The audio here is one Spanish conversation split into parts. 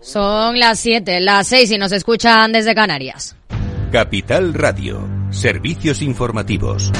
Son las 7, las 6 y nos escuchan desde Canarias. Capital Radio, servicios informativos.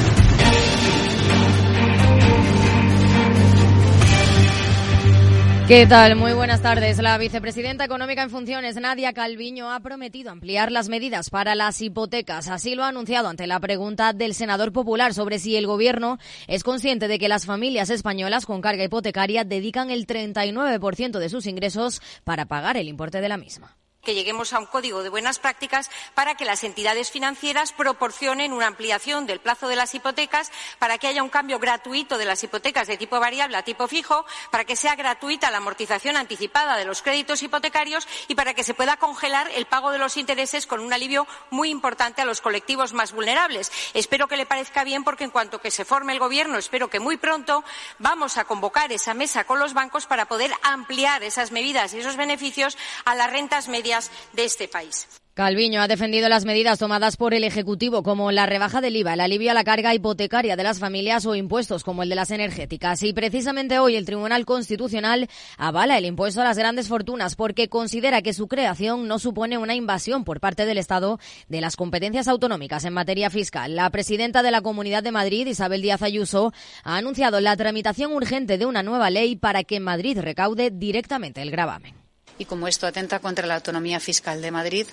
¿Qué tal? Muy buenas tardes. La vicepresidenta económica en funciones, Nadia Calviño, ha prometido ampliar las medidas para las hipotecas. Así lo ha anunciado ante la pregunta del senador popular sobre si el gobierno es consciente de que las familias españolas con carga hipotecaria dedican el 39% de sus ingresos para pagar el importe de la misma que lleguemos a un código de buenas prácticas para que las entidades financieras proporcionen una ampliación del plazo de las hipotecas, para que haya un cambio gratuito de las hipotecas de tipo variable a tipo fijo, para que sea gratuita la amortización anticipada de los créditos hipotecarios y para que se pueda congelar el pago de los intereses con un alivio muy importante a los colectivos más vulnerables. Espero que le parezca bien porque en cuanto que se forme el Gobierno, espero que muy pronto vamos a convocar esa mesa con los bancos para poder ampliar esas medidas y esos beneficios a las rentas medias de este país. Calviño ha defendido las medidas tomadas por el Ejecutivo, como la rebaja del IVA, el alivio a la carga hipotecaria de las familias o impuestos como el de las energéticas. Y precisamente hoy el Tribunal Constitucional avala el impuesto a las grandes fortunas porque considera que su creación no supone una invasión por parte del Estado de las competencias autonómicas en materia fiscal. La presidenta de la Comunidad de Madrid, Isabel Díaz Ayuso, ha anunciado la tramitación urgente de una nueva ley para que Madrid recaude directamente el gravamen y como esto atenta contra la autonomía fiscal de Madrid,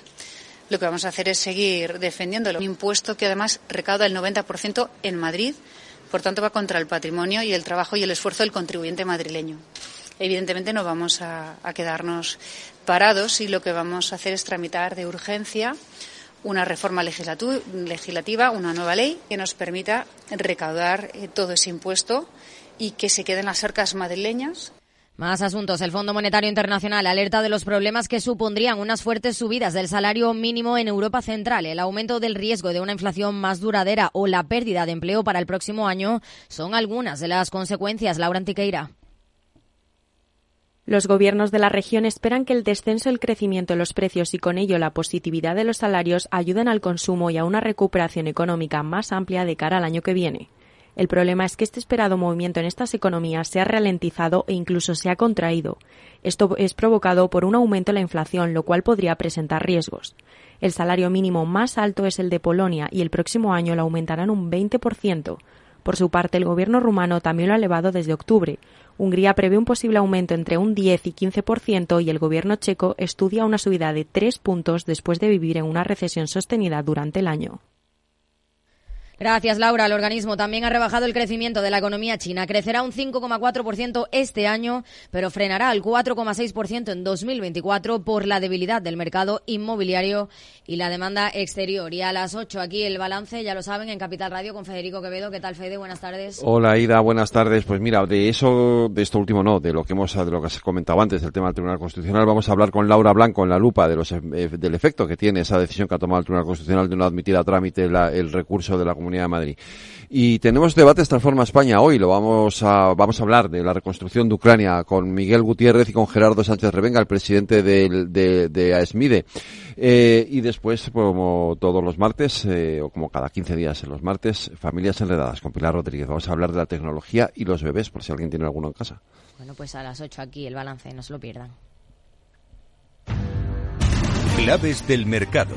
lo que vamos a hacer es seguir defendiendo un impuesto que además recauda el 90% en Madrid, por tanto va contra el patrimonio y el trabajo y el esfuerzo del contribuyente madrileño. Evidentemente no vamos a, quedarnos parados y lo que vamos a hacer es tramitar de urgencia una reforma legislativa, una nueva ley que nos permita recaudar eh, todo ese impuesto y que se queden las arcas madrileñas más asuntos. El Fondo Monetario Internacional alerta de los problemas que supondrían unas fuertes subidas del salario mínimo en Europa Central. El aumento del riesgo de una inflación más duradera o la pérdida de empleo para el próximo año son algunas de las consecuencias. Laura Antiqueira. Los gobiernos de la región esperan que el descenso del crecimiento de los precios y con ello la positividad de los salarios ayuden al consumo y a una recuperación económica más amplia de cara al año que viene. El problema es que este esperado movimiento en estas economías se ha ralentizado e incluso se ha contraído. Esto es provocado por un aumento en la inflación, lo cual podría presentar riesgos. El salario mínimo más alto es el de Polonia y el próximo año lo aumentarán un 20%. Por su parte, el gobierno rumano también lo ha elevado desde octubre. Hungría prevé un posible aumento entre un 10 y 15% y el gobierno checo estudia una subida de tres puntos después de vivir en una recesión sostenida durante el año. Gracias, Laura. El organismo también ha rebajado el crecimiento de la economía china. Crecerá un 5,4% este año, pero frenará al 4,6% en 2024 por la debilidad del mercado inmobiliario y la demanda exterior. Y a las 8 aquí el balance, ya lo saben, en Capital Radio con Federico Quevedo. ¿Qué tal, Fede? Buenas tardes. Hola, Ida. Buenas tardes. Pues mira, de eso, de esto último no, de lo que hemos, de lo que has comentado antes, del tema del Tribunal Constitucional, vamos a hablar con Laura Blanco en la lupa de los, eh, del efecto que tiene esa decisión que ha tomado el Tribunal Constitucional de no admitir a trámite el recurso de la Comunidad de Madrid. Y tenemos debates Transforma España hoy. Lo vamos a, vamos a hablar de la reconstrucción de Ucrania con Miguel Gutiérrez y con Gerardo Sánchez Revenga, el presidente de, de, de AESMIDE. Eh, y después, como todos los martes, eh, o como cada 15 días en los martes, Familias Enredadas con Pilar Rodríguez. Vamos a hablar de la tecnología y los bebés, por si alguien tiene alguno en casa. Bueno, pues a las 8 aquí el balance, no se lo pierdan. Claves del mercado.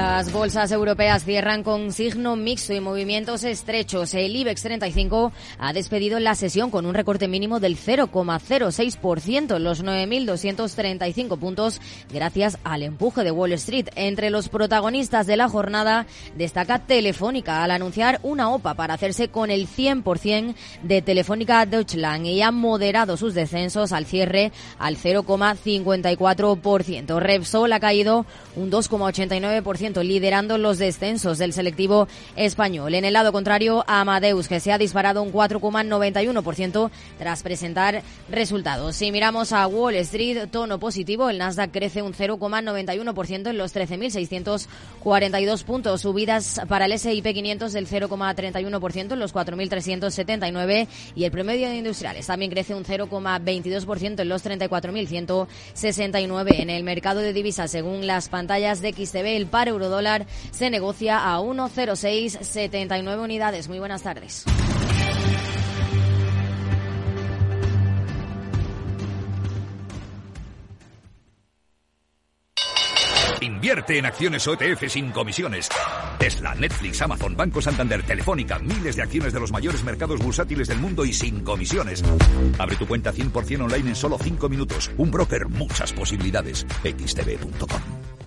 Las bolsas europeas cierran con signo mixto y movimientos estrechos. El IBEX 35 ha despedido la sesión con un recorte mínimo del 0,06% en los 9.235 puntos gracias al empuje de Wall Street. Entre los protagonistas de la jornada destaca Telefónica al anunciar una OPA para hacerse con el 100% de Telefónica Deutschland y ha moderado sus descensos al cierre al 0,54%. Repsol ha caído un 2,89% liderando los descensos del selectivo español. En el lado contrario, Amadeus, que se ha disparado un 4,91% tras presentar resultados. Si miramos a Wall Street, tono positivo, el Nasdaq crece un 0,91% en los 13.642 puntos, subidas para el S&P 500 del 0,31% en los 4.379 y el promedio de industriales también crece un 0,22% en los 34.169 en el mercado de divisas según las pantallas de XTV el par eurodólar se negocia a 1,0679 unidades. Muy buenas tardes. Invierte en acciones OTF sin comisiones. Tesla, Netflix, Amazon, Banco Santander, Telefónica, miles de acciones de los mayores mercados bursátiles del mundo y sin comisiones. Abre tu cuenta 100% online en solo 5 minutos. Un broker, muchas posibilidades. xtb.com.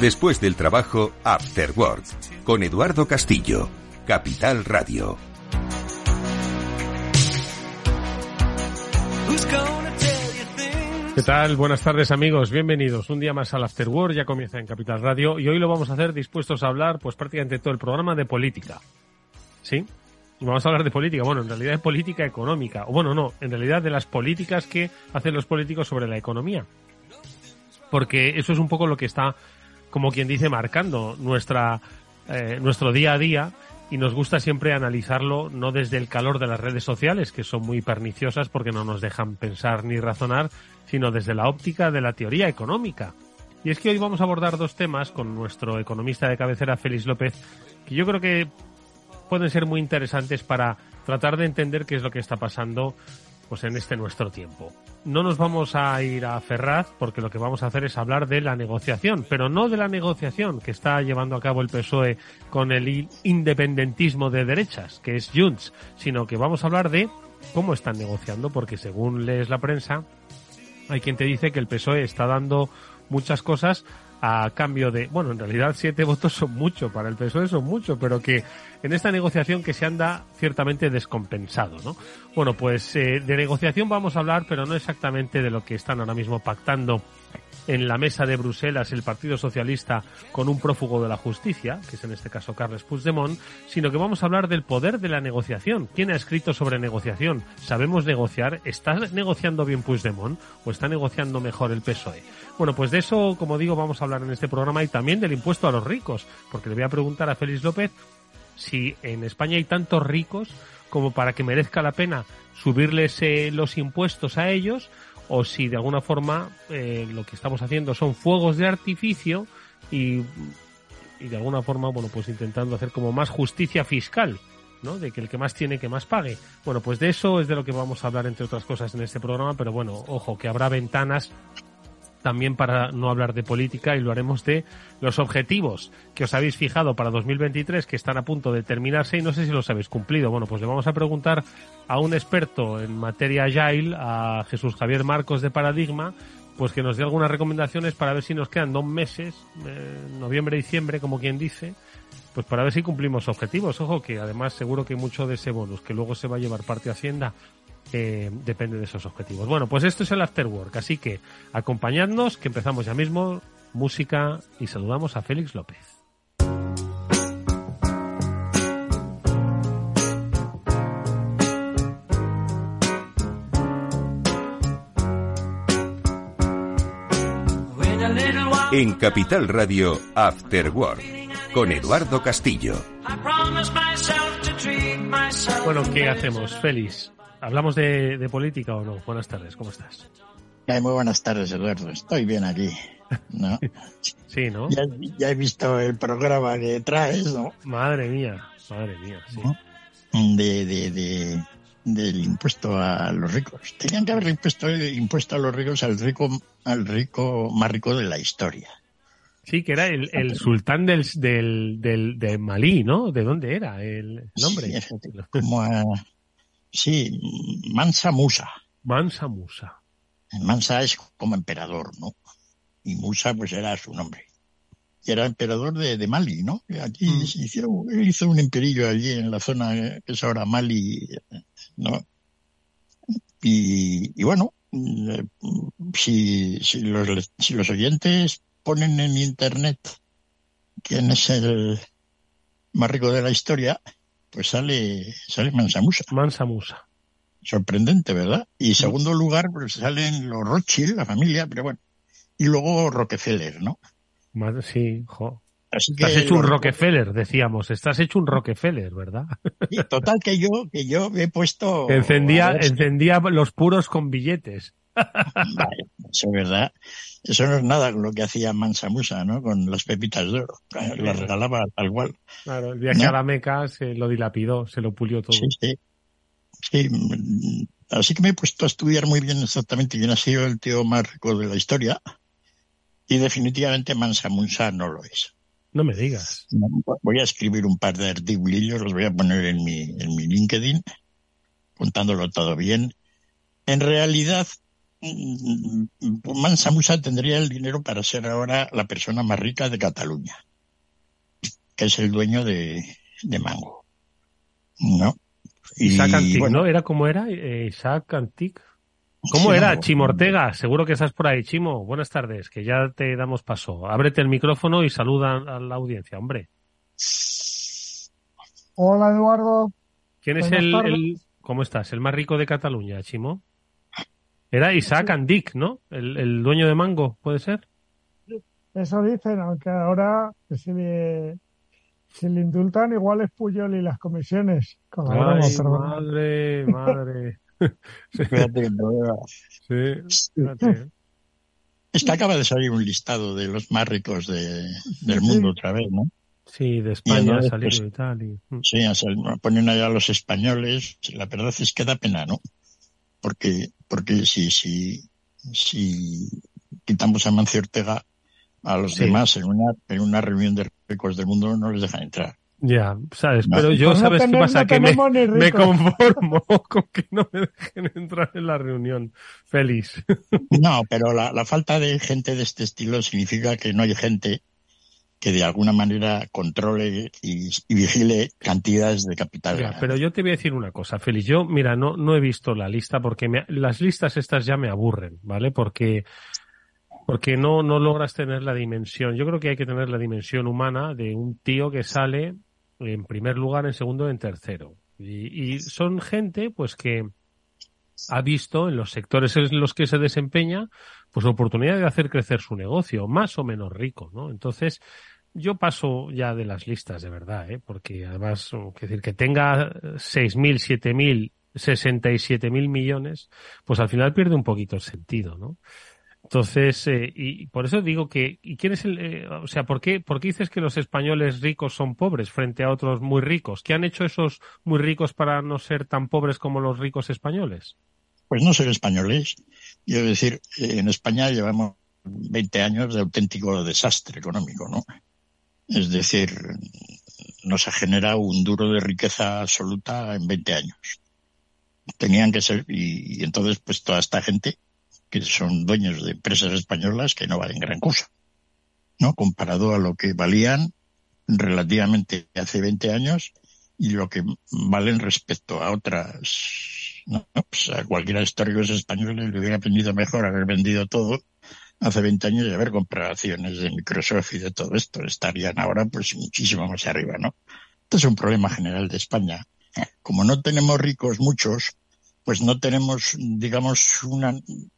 Después del trabajo, After Work, con Eduardo Castillo, Capital Radio. ¿Qué tal? Buenas tardes amigos, bienvenidos un día más al After Work, ya comienza en Capital Radio y hoy lo vamos a hacer dispuestos a hablar pues prácticamente todo el programa de política. ¿Sí? Vamos a hablar de política, bueno, en realidad de política económica, o bueno, no, en realidad de las políticas que hacen los políticos sobre la economía. Porque eso es un poco lo que está como quien dice, marcando nuestra, eh, nuestro día a día y nos gusta siempre analizarlo no desde el calor de las redes sociales, que son muy perniciosas porque no nos dejan pensar ni razonar, sino desde la óptica de la teoría económica. Y es que hoy vamos a abordar dos temas con nuestro economista de cabecera, Félix López, que yo creo que pueden ser muy interesantes para tratar de entender qué es lo que está pasando pues en este nuestro tiempo. No nos vamos a ir a Ferraz porque lo que vamos a hacer es hablar de la negociación, pero no de la negociación que está llevando a cabo el PSOE con el independentismo de derechas, que es Junts, sino que vamos a hablar de cómo están negociando, porque según lees la prensa, hay quien te dice que el PSOE está dando muchas cosas a cambio de, bueno, en realidad siete votos son mucho, para el PSOE son mucho, pero que en esta negociación que se anda ciertamente descompensado, ¿no? Bueno, pues eh, de negociación vamos a hablar, pero no exactamente de lo que están ahora mismo pactando en la mesa de Bruselas el Partido Socialista con un prófugo de la justicia, que es en este caso Carles Puigdemont, sino que vamos a hablar del poder de la negociación. ¿Quién ha escrito sobre negociación? ¿Sabemos negociar? ¿Está negociando bien Puigdemont o está negociando mejor el PSOE? Bueno, pues de eso, como digo, vamos a hablar en este programa y también del impuesto a los ricos, porque le voy a preguntar a Félix López si en España hay tantos ricos como para que merezca la pena subirles eh, los impuestos a ellos o si de alguna forma eh, lo que estamos haciendo son fuegos de artificio y, y de alguna forma, bueno, pues intentando hacer como más justicia fiscal. ¿no? De que el que más tiene que más pague. Bueno, pues de eso es de lo que vamos a hablar entre otras cosas en este programa, pero bueno, ojo, que habrá ventanas también para no hablar de política y lo haremos de los objetivos que os habéis fijado para 2023 que están a punto de terminarse y no sé si los habéis cumplido. Bueno, pues le vamos a preguntar a un experto en materia agile, a Jesús Javier Marcos de Paradigma, pues que nos dé algunas recomendaciones para ver si nos quedan dos meses, eh, noviembre, diciembre, como quien dice, pues para ver si cumplimos objetivos. Ojo que además seguro que mucho de ese bonus que luego se va a llevar parte Hacienda eh, depende de esos objetivos. Bueno, pues esto es el Afterwork, así que acompañadnos, que empezamos ya mismo, música y saludamos a Félix López. En Capital Radio, After Work, con Eduardo Castillo. Bueno, ¿qué hacemos, Félix? ¿Hablamos de, política o no? Buenas tardes, ¿cómo estás? muy buenas tardes, Eduardo. Estoy bien aquí. ¿no? sí, ¿no? Ya, he visto el programa que traes, ¿no? Madre mía, madre mía, sí. De, de, de, del impuesto a los ricos. Tenían que haber impuesto, impuesto a los ricos al rico, al rico más rico de la historia. Sí, que era el, el sultán del, del, del, de Malí, ¿no? ¿De dónde era el nombre? Sí, como a, Sí, Mansa Musa. Mansa Musa. Mansa es como emperador, ¿no? Y Musa pues era su nombre. Y era emperador de, Mali, ¿no? Aquí mm. hicieron, hizo un imperio allí en la zona que es ahora Mali, ¿no? Y, bueno, mm, si, si, los, si los oyentes ponen en internet quién es el más rico de la historia, pues sale, sale Mansa Musa. Mansa Musa. Sorprendente, ¿verdad? Y segundo lugar, pues salen los Rothschild, la familia, pero bueno. Y luego Rockefeller, ¿no? Sí, jo. Estás hecho un Rockefeller, decíamos. Estás hecho un Rockefeller, ¿verdad? total que yo, que yo he puesto. Encendía, encendía los puros con billetes. Eso es verdad. Eso no es nada con lo que hacía Mansa Musa, ¿no? Con las pepitas de oro. Las regalaba tal cual. Claro, el viaje a la Meca se lo dilapidó, se lo pulió todo. Sí, sí. Sí, así que me he puesto a estudiar muy bien exactamente quién ha sido el tío más rico de la historia. Y definitivamente Mansa Musa no lo es. No me digas. Voy a escribir un par de artículos, los voy a poner en mi, en mi LinkedIn, contándolo todo bien. En realidad, mm, Mansa Musa tendría el dinero para ser ahora la persona más rica de Cataluña, que es el dueño de, Mango. ¿No? Isaac Antic, ¿no? ¿Era como era? Eh, Isaac Antic. ¿Cómo era, Chimo Ortega? Seguro que estás por ahí, Chimo. Buenas tardes, que ya te damos paso. Ábrete el micrófono y saluda a la audiencia, hombre. Hola, Eduardo. ¿Quién es el, ¿Cómo estás? ¿El más rico de Cataluña, Chimo? Era Isaac Andic, ¿no? El, dueño de Mango, ¿puede ser? Eso dicen, aunque ahora si le, si le indultan igual es Puyol y las comisiones. Ay, madre, madre. Es que acaba de salir un listado de los más ricos de, del mundo otra vez, ¿no? Sí, de España ha salido pues, y tal. Mm. Sí, ponen allá los españoles. La verdad es que da pena, ¿no? Porque, porque si, si, si quitamos a Mancio Ortega, a los demás en una, en una reunión de ricos del mundo no les dejan entrar. Ya, sabes, pero yo, ¿sabes qué pasa? que me, me, conformo con que no me dejen entrar en la reunión. Feliz. No, pero la, la, falta de gente de este estilo significa que no hay gente que de alguna manera controle y, vigile cantidades de capital. Pero yo te voy a decir una cosa, Félix. Yo, mira, no, no he visto la lista porque me, las listas estas ya me aburren, ¿vale? Porque porque no, no logras tener la dimensión. Yo creo que hay que tener la dimensión humana de un tío que sale en primer lugar, en segundo, en tercero. Y, son gente, pues, que ha visto en los sectores en los que se desempeña, pues, oportunidad de hacer crecer su negocio, más o menos rico, ¿no? Entonces, yo paso ya de las listas, de verdad, ¿eh? Porque además, decir, que tenga 6.000, 7.000, 67.000 millones, pues al final pierde un poquito el sentido, ¿no? Entonces, eh, y por eso digo que, ¿y quién es el, eh, o sea, ¿por qué, ¿por qué dices que los españoles ricos son pobres frente a otros muy ricos? ¿Qué han hecho esos muy ricos para no ser tan pobres como los ricos españoles? Pues no ser españoles. Quiero decir, en España llevamos 20 años de auténtico desastre económico, ¿no? Es decir, no se ha generado un duro de riqueza absoluta en 20 años. Tenían que ser, y entonces, pues toda esta gente que son dueños de empresas españolas que no valen gran cosa, ¿no? Comparado a lo que valían relativamente hace 20 años y lo que valen respecto a otras, ¿no? Pues a cualquiera de históricos españoles le hubiera aprendido mejor haber vendido todo hace 20 años y haber comprado acciones de Microsoft y de todo esto. Estarían ahora pues muchísimo más arriba, ¿no? Este es un problema general de España. Como no tenemos ricos muchos, pues no tenemos, digamos, una,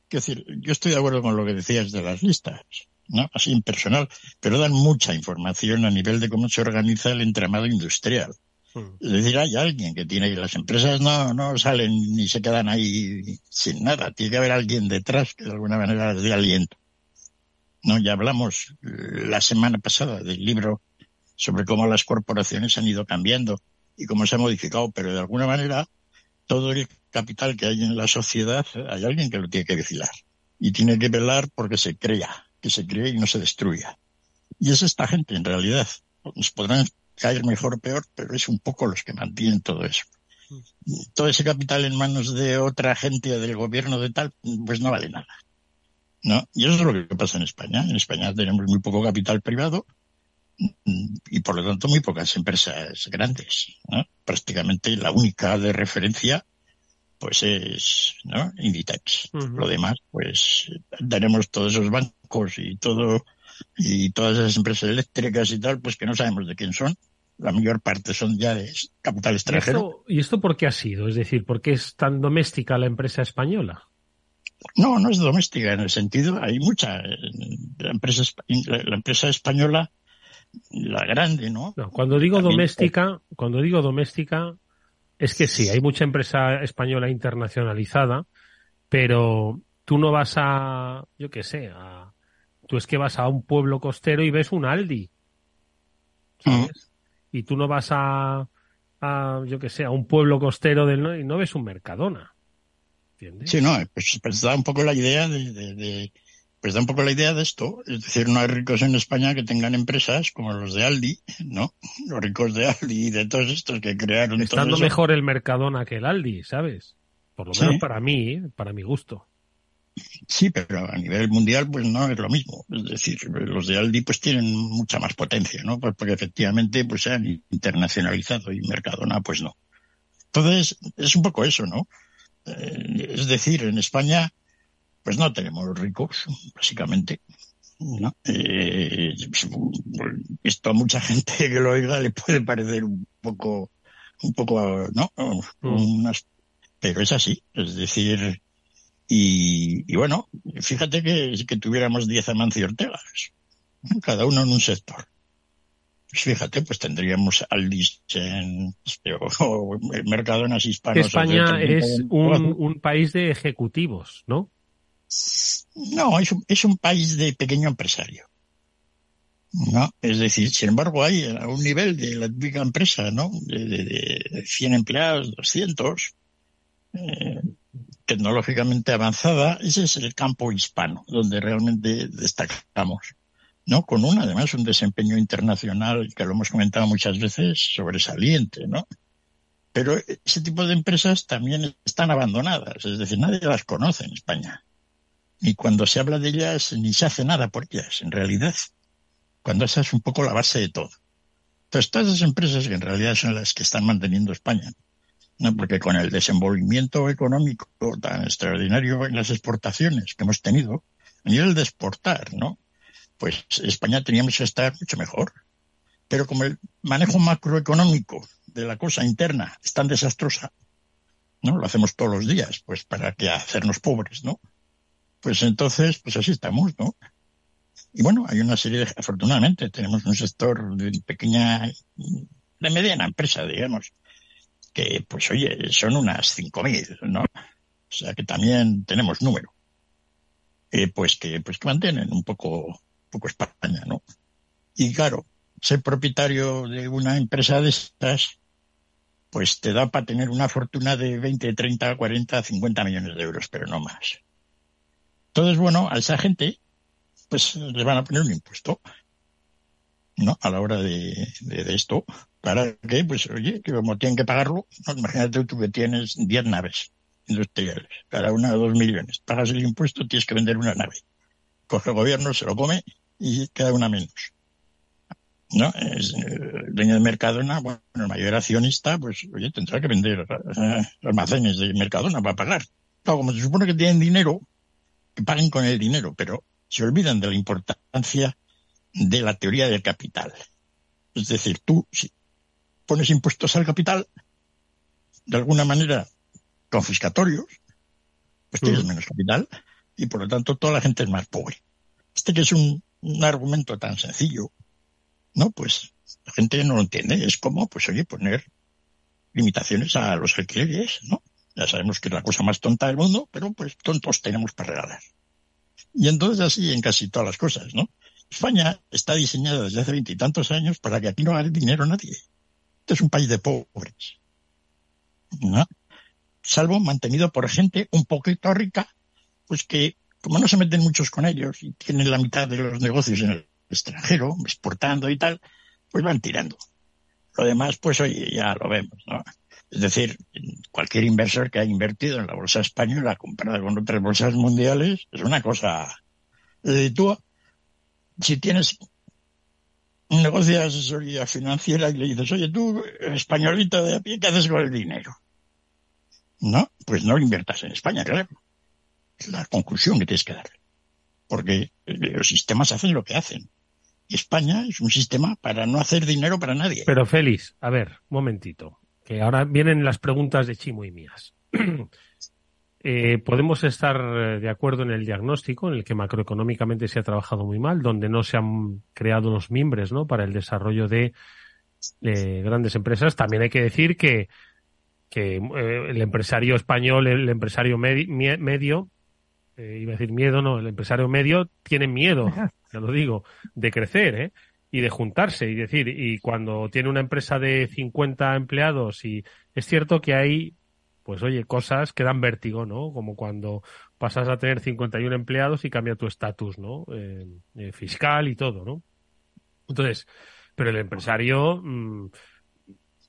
Quiero decir, yo estoy de acuerdo con lo que decías de las listas, ¿no? Así impersonal, pero dan mucha información a nivel de cómo se organiza el entramado industrial. Hmm. Es decir, hay alguien que tiene, las empresas no, no salen ni se quedan ahí sin nada. Tiene que haber alguien detrás que de alguna manera les dé aliento. ¿No? Ya hablamos la semana pasada del libro sobre cómo las corporaciones han ido cambiando y cómo se ha modificado, pero de alguna manera todo el capital que hay en la sociedad, hay alguien que lo tiene que vigilar. Y tiene que velar porque se crea, que se cree y no se destruya. Y es esta gente, en realidad. Nos podrán caer mejor o peor, pero es un poco los que mantienen todo eso. Todo ese capital en manos de otra gente del gobierno de tal, pues no vale nada. ¿No? Y eso es lo que pasa en España. En España tenemos muy poco capital privado y por lo tanto muy pocas empresas grandes. ¿no? Prácticamente la única de referencia pues es ¿no? Inditex. Lo demás, pues tenemos todos esos bancos y todo y todas esas empresas eléctricas y tal, pues que no sabemos de quién son. La mayor parte son ya de capital extranjero. ¿Y esto, por qué ha sido? Es decir, ¿por qué es tan doméstica la empresa española? No, no es doméstica en el sentido, hay mucha. La empresa, la empresa española, la grande, ¿no? cuando digo doméstica, cuando digo doméstica, es que sí, hay mucha empresa española internacionalizada, pero tú no vas a, yo qué sé, a, tú es que vas a un pueblo costero y ves un Aldi, ¿sabes? Y tú no vas a, a yo qué sé, a un pueblo costero del y no ves un Mercadona. ¿Entiendes? Sí, no, pues, pues da un poco la idea de, pues da un poco la idea de esto. Es decir, no hay ricos en España que tengan empresas como los de Aldi, ¿no? Los ricos de Aldi y de todos estos que crearon. Estando mejor el Mercadona que el Aldi, ¿sabes? Por lo menos para mí, ¿eh? para mi gusto. Sí, pero a nivel mundial pues no es lo mismo. Es decir, los de Aldi pues tienen mucha más potencia, ¿no? Pues porque efectivamente pues se han internacionalizado y Mercadona pues no. Entonces, es un poco eso, ¿no? Eh, es decir, en España pues no tenemos ricos, básicamente. ¿no? Eh, esto a mucha gente que lo oiga le puede parecer un poco, un poco, ¿no? Mm. pero es así, es decir, y, bueno, fíjate que, que tuviéramos 10 Amancio Ortegas, cada uno en un sector. Pues fíjate, pues tendríamos Aldis en, o Mercadonas hispanos. España es un, un país de ejecutivos, ¿no? No, es un, es un país de pequeño empresario. ¿no? Es decir, sin embargo, hay a un nivel de la típica empresa, ¿no? De, de, 100 empleados, 200, eh, tecnológicamente avanzada, ese es el campo hispano, donde realmente destacamos, ¿no? Con un, además, un desempeño internacional, que lo hemos comentado muchas veces, sobresaliente, ¿no? Pero ese tipo de empresas también están abandonadas, es decir, nadie las conoce en España y cuando se habla de ellas ni se hace nada por ellas, en realidad. Cuando esa es un poco la base de todo. Entonces, todas esas empresas que en realidad son las que están manteniendo España, ¿no? Porque con el desenvolvimiento económico tan extraordinario en las exportaciones que hemos tenido, a nivel de exportar, ¿no? Pues España teníamos que estar mucho mejor. Pero como el manejo macroeconómico de la cosa interna es tan desastrosa, ¿no? Lo hacemos todos los días, pues para que hacernos pobres, ¿no? pues entonces, pues así estamos, ¿no? Y bueno, hay una serie de, afortunadamente, tenemos un sector de pequeña, de mediana empresa, digamos, que pues oye, son unas 5.000, ¿no? O sea que también tenemos número. Eh, pues que, pues que mantienen un poco, poco España, ¿no? Y claro, ser propietario de una empresa de estas, pues te da para tener una fortuna de 20, 30, 40, 50 millones de euros, pero no más. Entonces, bueno, a esa gente, pues le van a poner un impuesto, ¿no? A la hora de, de, esto. ¿Para qué? Pues, oye, que como tienen que pagarlo, imagínate tú que tienes 10 naves industriales, cada una de 2 millones. Pagas el impuesto, tienes que vender una nave. Coge el gobierno, se lo come y queda una menos. ¿no? Es, el eh, dueño de Mercadona, bueno, el mayor accionista, pues, oye, tendrá que vender eh, almacenes de Mercadona para pagar. Claro, como se supone que tienen dinero, que paguen con el dinero, pero se olvidan de la importancia de la teoría del capital. Es decir, tú si pones impuestos al capital, de alguna manera confiscatorios, pues tienes menos capital y por lo tanto toda la gente es más pobre. Este que es un, argumento tan sencillo, ¿no? Pues la gente no lo entiende. Es como, pues oye, poner limitaciones a los alquileres, ¿no? Ya sabemos que es la cosa más tonta del mundo, pero pues tontos tenemos para regalar. Y entonces así en casi todas las cosas, ¿no? España está diseñada desde hace veintitantos años para que aquí no haga dinero nadie. Este es un país de pobres. ¿no? Salvo mantenido por gente un poquito rica, pues que como no se meten muchos con ellos y tienen la mitad de los negocios en el extranjero, exportando y tal, pues van tirando. Lo demás, pues oye, ya lo vemos, ¿no? Es decir, cualquier inversor que haya invertido en la bolsa española comparada con otras bolsas mundiales es una cosa. Eh, tú, si tienes un negocio de asesoría financiera y le dices, oye, tú, españolito de a pie, ¿qué haces con el dinero? ¿no? Pues no lo inviertas en España, claro. La conclusión que tienes que dar. Porque los sistemas hacen lo que hacen. Y España es un sistema para no hacer dinero para nadie. Pero Félix, a ver, un momentito, que ahora vienen las preguntas de Chimo y mías. Eh, podemos estar eh, de acuerdo en el diagnóstico en el que macroeconómicamente se ha trabajado muy mal, donde no se han creado los mimbres ¿no? para el desarrollo de eh, grandes empresas. También hay que decir que, que el empresario español, el empresario medio, iba a decir miedo, no, el empresario medio tiene miedo, ya lo digo, de crecer, ¿eh? y de juntarse y decir, y cuando tiene una empresa de 50 empleados y es cierto que hay pues oye, cosas que dan vértigo, ¿no? Como cuando pasas a tener 51 empleados y cambia tu estatus, ¿no? Eh, eh, fiscal y todo, ¿no? Entonces, pero el empresario mm,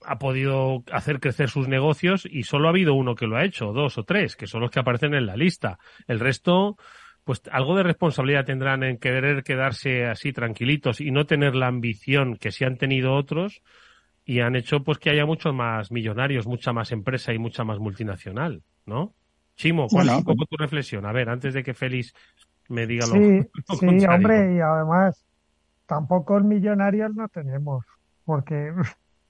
ha podido hacer crecer sus negocios y solo ha habido uno que lo ha hecho, dos o tres, que son los que aparecen en la lista. El resto, pues algo de responsabilidad tendrán en querer quedarse así tranquilitos y no tener la ambición que sí han tenido otros, y han hecho pues que haya muchos más millonarios, mucha más empresa y mucha más multinacional, ¿no? Chimo, ¿cuál es un poco tu reflexión? A ver, antes de que Félix me diga lo, sí, Sí, hombre, y además tampoco millonarios no tenemos, porque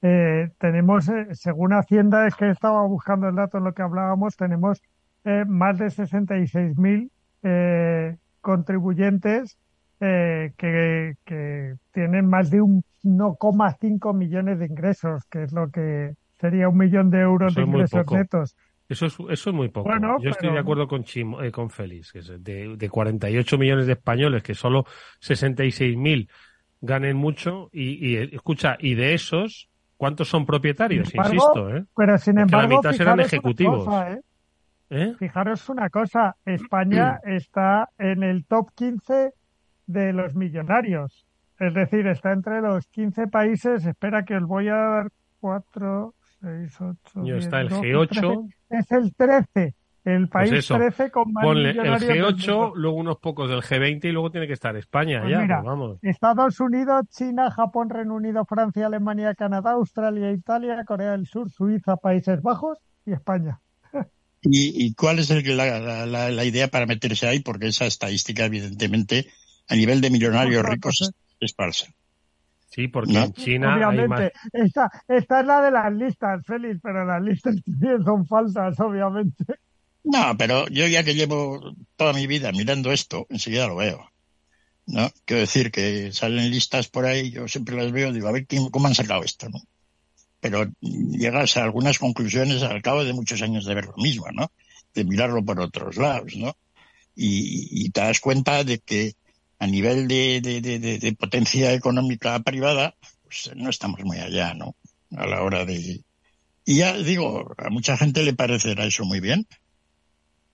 eh, tenemos, eh, según Hacienda, es que estaba buscando el dato en lo que hablábamos, tenemos eh, más de 66.000 eh, contribuyentes eh, que, que, tienen más de 1,5 millones de ingresos, que es lo que sería un millón de euros de ingresos netos. Eso es, eso es muy poco. Yo estoy de acuerdo con, Chimo, eh, con Félix, que es de, de 48 millones de españoles, que solo 66.000 ganen mucho. Y, y, escucha, y de esos, ¿cuántos son propietarios? Insisto, ¿eh? Pero sin embargo, la mitad serán ejecutivos. ¿eh? ¿Eh? Fijaros una cosa, España está en el top 15 de los millonarios. Es decir, está entre los 15 países. Espera que os voy a dar 4, 6, 8. Yo está el G8. Es el 13. El pues país 13 con más Ponle el G8, luego unos pocos del G20 y luego tiene que estar España pues ya. Pues vamos. Estados Unidos, China, Japón, Reino Unido, Francia, Alemania, Canadá, Australia, Italia, Corea del Sur, Suiza, Países Bajos y España. ¿Y, y cuál es el, la, la, la, idea para meterse ahí? Porque esa estadística, evidentemente, a nivel de millonarios ricos es falsa. Sí, porque en China obviamente, esta, esta es la de las listas, Félix, pero las listas también son falsas, obviamente. No, pero yo ya que llevo toda mi vida mirando esto, enseguida lo veo. ¿No? Quiero decir que salen listas por ahí, yo siempre las veo, digo, a ver cómo han sacado esto, ¿no? Pero llegas a algunas conclusiones al cabo de muchos años de ver lo mismo, ¿no? De mirarlo por otros lados, ¿no? Y, y te das cuenta de que a nivel de, de, potencia económica privada, pues no estamos muy allá, ¿no? A la hora de... Y ya digo, a mucha gente le parecerá eso muy bien,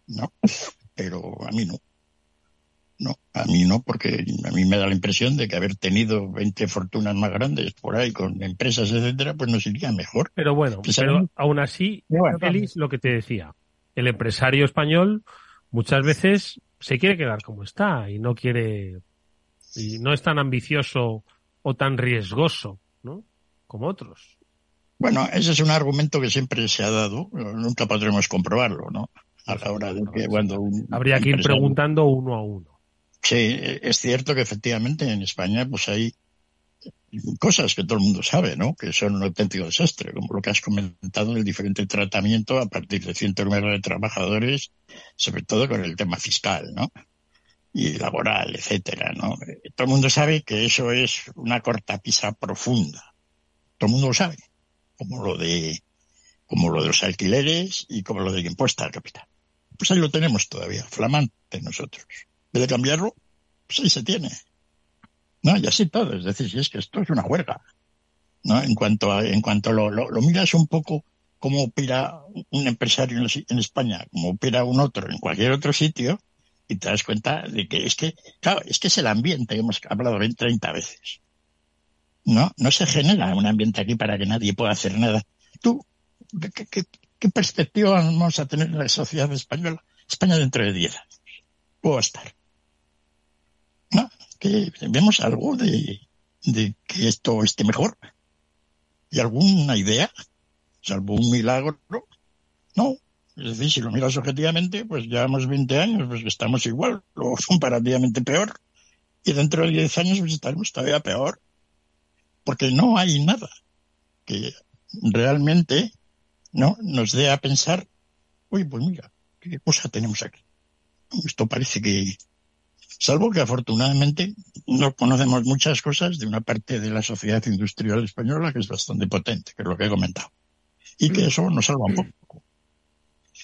¿no? Pero a mí no. No, a mí no, porque a mí me da la impresión de que haber tenido 20 fortunas más grandes por ahí con empresas, etcétera, pues nos iría mejor. Pero bueno, pero aún así, Félix, lo que te decía, el empresario español muchas veces se quiere quedar como está y no quiere y no es tan ambicioso o tan riesgoso, ¿no? Como otros. Bueno, ese es un argumento que siempre se ha dado, nunca podremos comprobarlo, ¿no? A la hora de que cuando habría que ir preguntando uno a uno. Sí, es cierto que efectivamente en España pues hay cosas que todo el mundo sabe, ¿no? Que son un auténtico desastre, como lo que has comentado, el diferente tratamiento a partir de cierto número de trabajadores, sobre todo con el tema fiscal, ¿no? Y laboral, etcétera, ¿no? Todo el mundo sabe que eso es una cortapisa profunda. Todo el mundo lo sabe. Como lo de, como lo de los alquileres y como lo del impuesto al capital. Pues ahí lo tenemos todavía, flamante nosotros. De cambiarlo, pues ahí se tiene. No, y así todo. Es decir, si es que esto es una huelga. ¿no? En cuanto a, en cuanto lo, lo, miras un poco cómo opera un empresario en, España, como opera un otro en cualquier otro sitio, y te das cuenta de que es que, claro, es que es el ambiente, hemos hablado 20, 30 veces. No, no se genera un ambiente aquí para que nadie pueda hacer nada. Tú, ¿qué, qué, qué perspectiva vamos a tener en la sociedad española? España dentro de 10 años. Puedo estar. ¿No? que vemos algo de, de que esto esté mejor. ¿Y alguna idea? ¿Salvo un milagro? No, Es decir, si lo miras objetivamente, pues llevamos 20 años, pues estamos igual o comparativamente peor. Y dentro de 10 años pues estaremos todavía peor. Porque no hay nada que realmente no nos dé a pensar, uy, pues mira, qué cosa tenemos aquí. Esto parece que, salvo que afortunadamente no conocemos muchas cosas de una parte de la sociedad industrial española que es bastante potente, que es lo que he comentado. Y que eso nos salva un poco.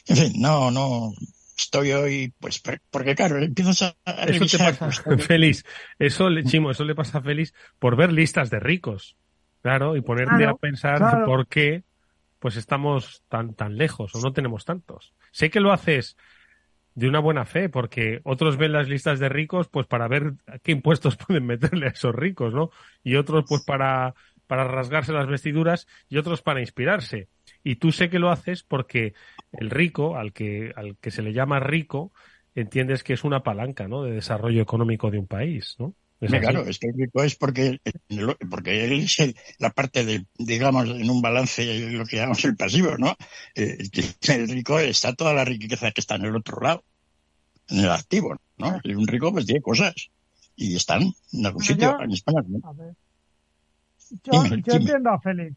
En fin, no, no, estoy hoy, pues, porque claro, empiezas a, Eso te pasa, Félix, eso, Chimo, eso le pasa a Félix por ver listas de ricos. Claro, y ponerte a pensar por qué pues estamos tan, tan lejos o no tenemos tantos. Sé que lo haces de una buena fe, porque otros ven las listas de ricos pues para ver qué impuestos pueden meterle a esos ricos, ¿no? Y otros pues para, para rasgarse las vestiduras y otros para inspirarse. Y tú sé que lo haces porque el rico, al que, al que se le llama rico, entiendes que es una palanca, ¿no? De desarrollo económico de un país, ¿no? Claro, es que el rico es porque, porque él es la parte de, digamos, en un balance, lo que llamamos el pasivo, ¿no? Eh, el rico está toda la riqueza que está en el otro lado, en el activo, ¿no? Y un rico pues tiene cosas y están en algún sitio, en España. Yo, yo entiendo a Félix.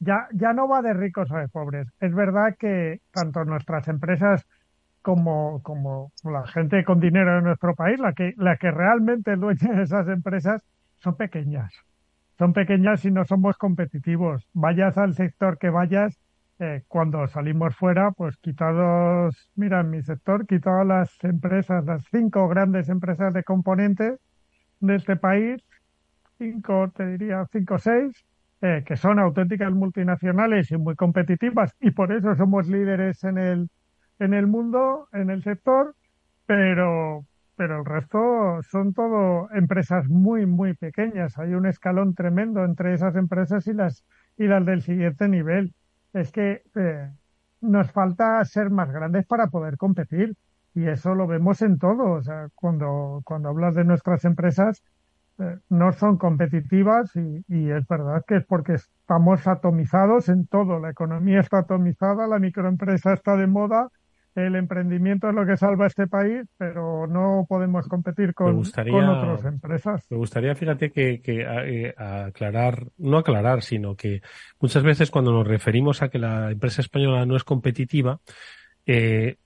Ya, ya no va de ricos o de pobres. Es verdad que tanto nuestras empresas como, como la gente con dinero de nuestro país, la que, la que realmente dueña de esas empresas, son pequeñas. Son pequeñas y no somos competitivos. Vayas al sector que vayas, eh, cuando salimos fuera, pues quitados, mira, en mi sector, quitados las empresas, las cinco grandes empresas de componentes de este país, cinco, te diría, cinco o seis, eh, que son auténticas multinacionales y muy competitivas y por eso somos líderes en el, en el mundo, en el sector, pero, pero el resto son todo empresas muy, muy pequeñas. Hay un escalón tremendo entre esas empresas y las, y las del siguiente nivel. Es que eh, nos falta ser más grandes para poder competir. Y eso lo vemos en todo. O sea, cuando, cuando hablas de nuestras empresas, eh, no son competitivas y, y, es verdad que es porque estamos atomizados en todo. La economía está atomizada, la microempresa está de moda el emprendimiento es lo que salva este país, pero no podemos competir con, otras empresas. Me gustaría, fíjate, que, eh, aclarar, no aclarar, sino que muchas veces cuando nos referimos a que la empresa española no es competitiva, eh,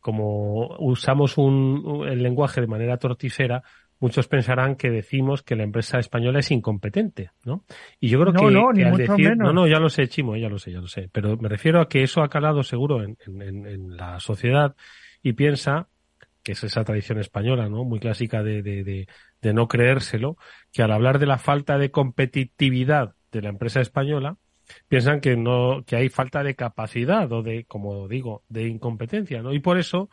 como usamos un, el lenguaje de manera torticera, muchos pensarán que decimos que la empresa española es incompetente, ¿no? Y yo creo que, no, al decir, no, no, ya lo sé, Chimo, ya lo sé, ya lo sé, pero me refiero a que eso ha calado seguro en, en, en la sociedad y piensa que es esa tradición española, ¿no? Muy clásica de, de, de, de no creérselo, que al hablar de la falta de competitividad de la empresa española, piensan que no, que hay falta de capacidad o de, como digo, de incompetencia, ¿no? Y por eso,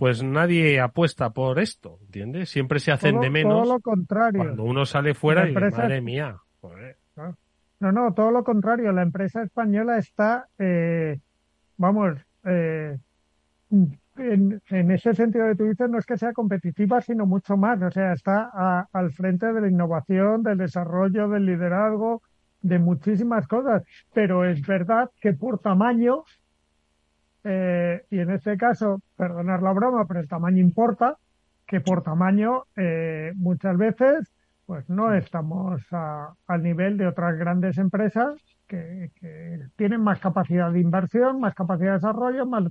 pues nadie apuesta por esto, ¿entiendes? Siempre se hacen de menos. Todo lo contrario. Cuando uno sale fuera y madre mía. No, no, todo lo contrario. La empresa española está, eh, vamos, eh, en, en, ese sentido que tú dices, no es que sea competitiva, sino mucho más. O sea, está al frente de la innovación, del desarrollo, del liderazgo, de muchísimas cosas. Pero es verdad que por tamaño eh, y en este caso, perdonar la broma, pero el tamaño importa, que por tamaño eh, muchas veces pues no estamos al nivel de otras grandes empresas que, tienen más capacidad de inversión, más capacidad de desarrollo, más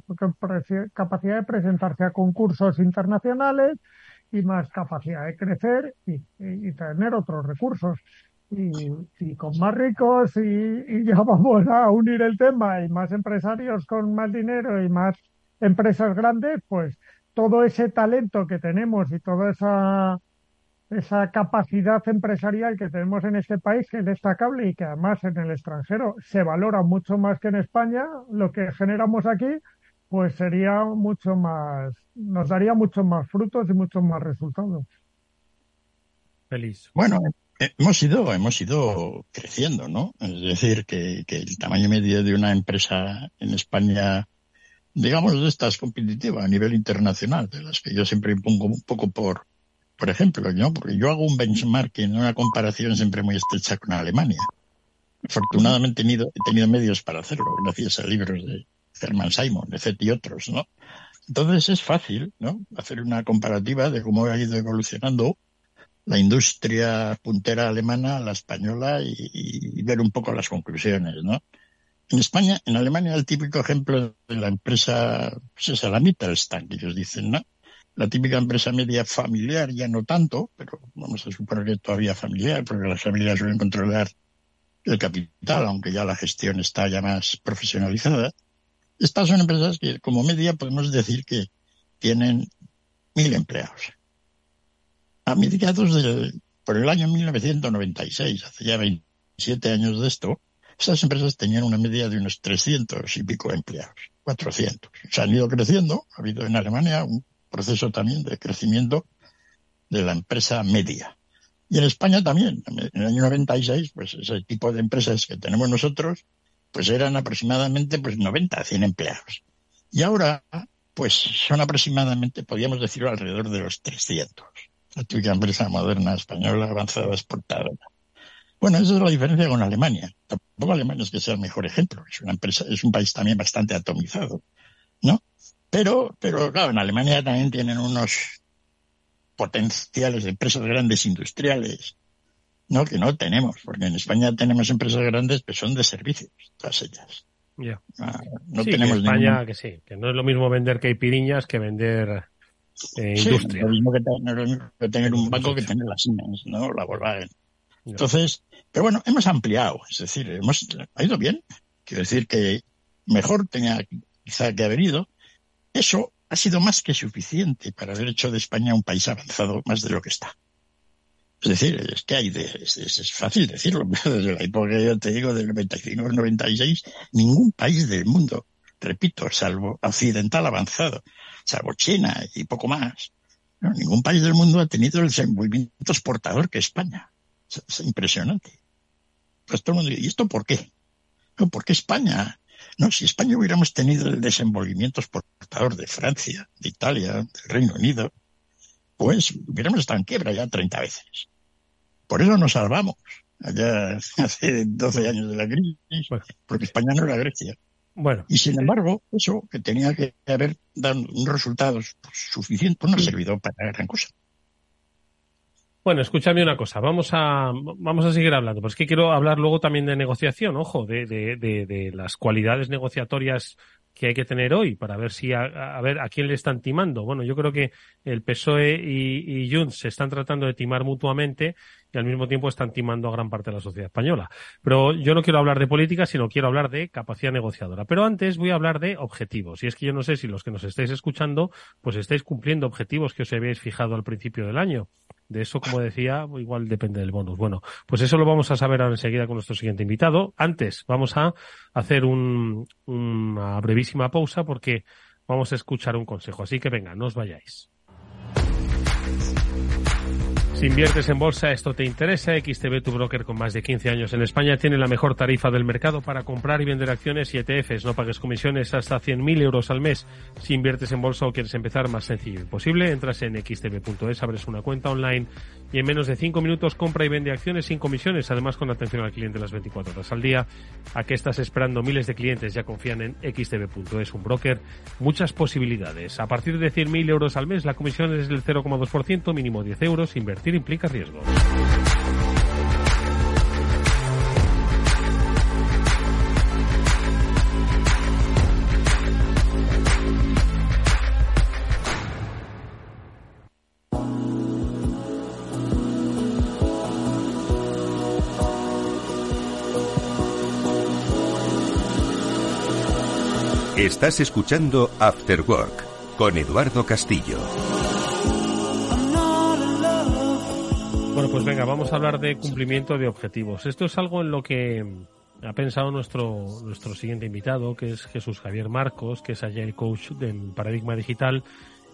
capacidad de presentarse a concursos internacionales y más capacidad de crecer y tener otros recursos y, con más ricos y, ya vamos a unir el tema y más empresarios con más dinero y más empresas grandes, pues todo ese talento que tenemos y toda esa, esa capacidad empresarial que tenemos en este país, que es destacable y que además en el extranjero se valora mucho más que en España, lo que generamos aquí, pues sería mucho más, nos daría muchos más frutos y muchos más resultados. Feliz. Bueno, Hemos ido, hemos ido creciendo, ¿no? Es decir, que, el tamaño medio de una empresa en España, digamos, de estas competitiva a nivel internacional, de las que yo siempre impongo un poco por, por ejemplo, ¿no? Porque yo hago un benchmarking, una comparación siempre muy estrecha con Alemania. Afortunadamente he tenido, he tenido medios para hacerlo, gracias a libros de, Herman Simon, etc. y otros, ¿no? Entonces es fácil, ¿no? Hacer una comparativa de cómo ha ido evolucionando la industria puntera alemana, la española y, ver un poco las conclusiones, ¿no? En España, en Alemania, el típico ejemplo de la empresa, pues es la Mittelstand, ellos dicen, ¿no? La típica empresa media familiar, ya no tanto, pero vamos a suponer que todavía familiar, porque las familias suelen controlar el capital, aunque ya la gestión está ya más profesionalizada. Estas son empresas que, como media, podemos decir que tienen mil empleados a mediados del, por el año 1996, hace ya 27 años de esto, esas empresas tenían una media de unos 300 y pico empleados, 400. Se han ido creciendo, ha habido en Alemania un proceso también de crecimiento de la empresa media. Y en España también, en el año 96, pues ese tipo de empresas que tenemos nosotros, pues eran aproximadamente pues 90, 100 empleados. Y ahora, pues son aproximadamente, podríamos decirlo, alrededor de los 300 la típica empresa moderna española avanzada exportadora. Bueno, esa es la diferencia con Alemania. Tampoco Alemania es que sea el mejor ejemplo. Es una empresa, es un país también bastante atomizado, ¿no? Pero, pero claro, en Alemania también tienen unos potenciales de empresas grandes industriales, ¿no? Que no tenemos, porque en España tenemos empresas grandes que son de servicios, todas ellas. Ya. Ah, no tenemos que España, que sí, que no es lo mismo vender caipiriñas que vender eh, industria. Lo mismo que, tener un banco que tener la Siemens, ¿no? La Volkswagen. Entonces, pero bueno, hemos ampliado, es decir, hemos ha ido bien. Quiero decir que mejor tenía quizá que haber ido. Eso ha sido más que suficiente para haber hecho de España un país avanzado más de lo que está. Es decir, es que hay de, es, fácil decirlo, desde la época, yo te digo, del 95 al 96, ningún país del mundo, repito, salvo occidental avanzado, salvo China y poco más. ningún país del mundo ha tenido el desenvolvimiento exportador que España. Es, impresionante. Pues todo el mundo ¿y esto por qué? No, ¿Por qué España? No, si España hubiéramos tenido el desenvolvimiento exportador de Francia, de Italia, del Reino Unido, pues hubiéramos estado en quiebra ya 30 veces. Por eso nos salvamos allá hace 12 años de la crisis, porque España no era Grecia. Bueno. Y sin embargo, eso que tenía que haber dado unos resultados suficientes, no ha servido para gran cosa. Bueno, escúchame una cosa, vamos a, vamos a seguir hablando, porque es que quiero hablar luego también de negociación, ojo, de, de, de, de las cualidades negociatorias que hay que tener hoy para ver si a, ver a quién le están timando. Bueno, yo creo que el PSOE y, y Junts se están tratando de timar mutuamente y al mismo tiempo están timando a gran parte de la sociedad española. Pero yo no quiero hablar de política, sino quiero hablar de capacidad negociadora. Pero antes voy a hablar de objetivos. Y es que yo no sé si los que nos estáis escuchando, pues estáis cumpliendo objetivos que os habéis fijado al principio del año. De eso, como decía, igual depende del bonus. Bueno, pues eso lo vamos a saber ahora enseguida con nuestro siguiente invitado. Antes, vamos a hacer un, una brevísima pausa porque vamos a escuchar un consejo. Así que venga, no os vayáis. Si inviertes en bolsa, esto te interesa. XTB, tu broker con más de 15 años en España, tiene la mejor tarifa del mercado para comprar y vender acciones y ETFs. No pagues comisiones hasta 100.000 euros al mes. Si inviertes en bolsa o quieres empezar más sencillo posible, entras en xtb.es, abres una cuenta online y en menos de 5 minutos compra y vende acciones sin comisiones, además con atención al cliente las 24 horas al día. ¿A qué estás esperando? Miles de clientes ya confían en xtb.es, un broker. Muchas posibilidades. A partir de 100.000 euros al mes, la comisión es del 0,2%, mínimo 10 euros. Invertir implica riesgo. Estás escuchando After Work con Eduardo Castillo. Bueno, pues venga, vamos a hablar de cumplimiento de objetivos. Esto es algo en lo que ha pensado nuestro, nuestro siguiente invitado, que es Jesús Javier Marcos, que es el Coach en Paradigma Digital.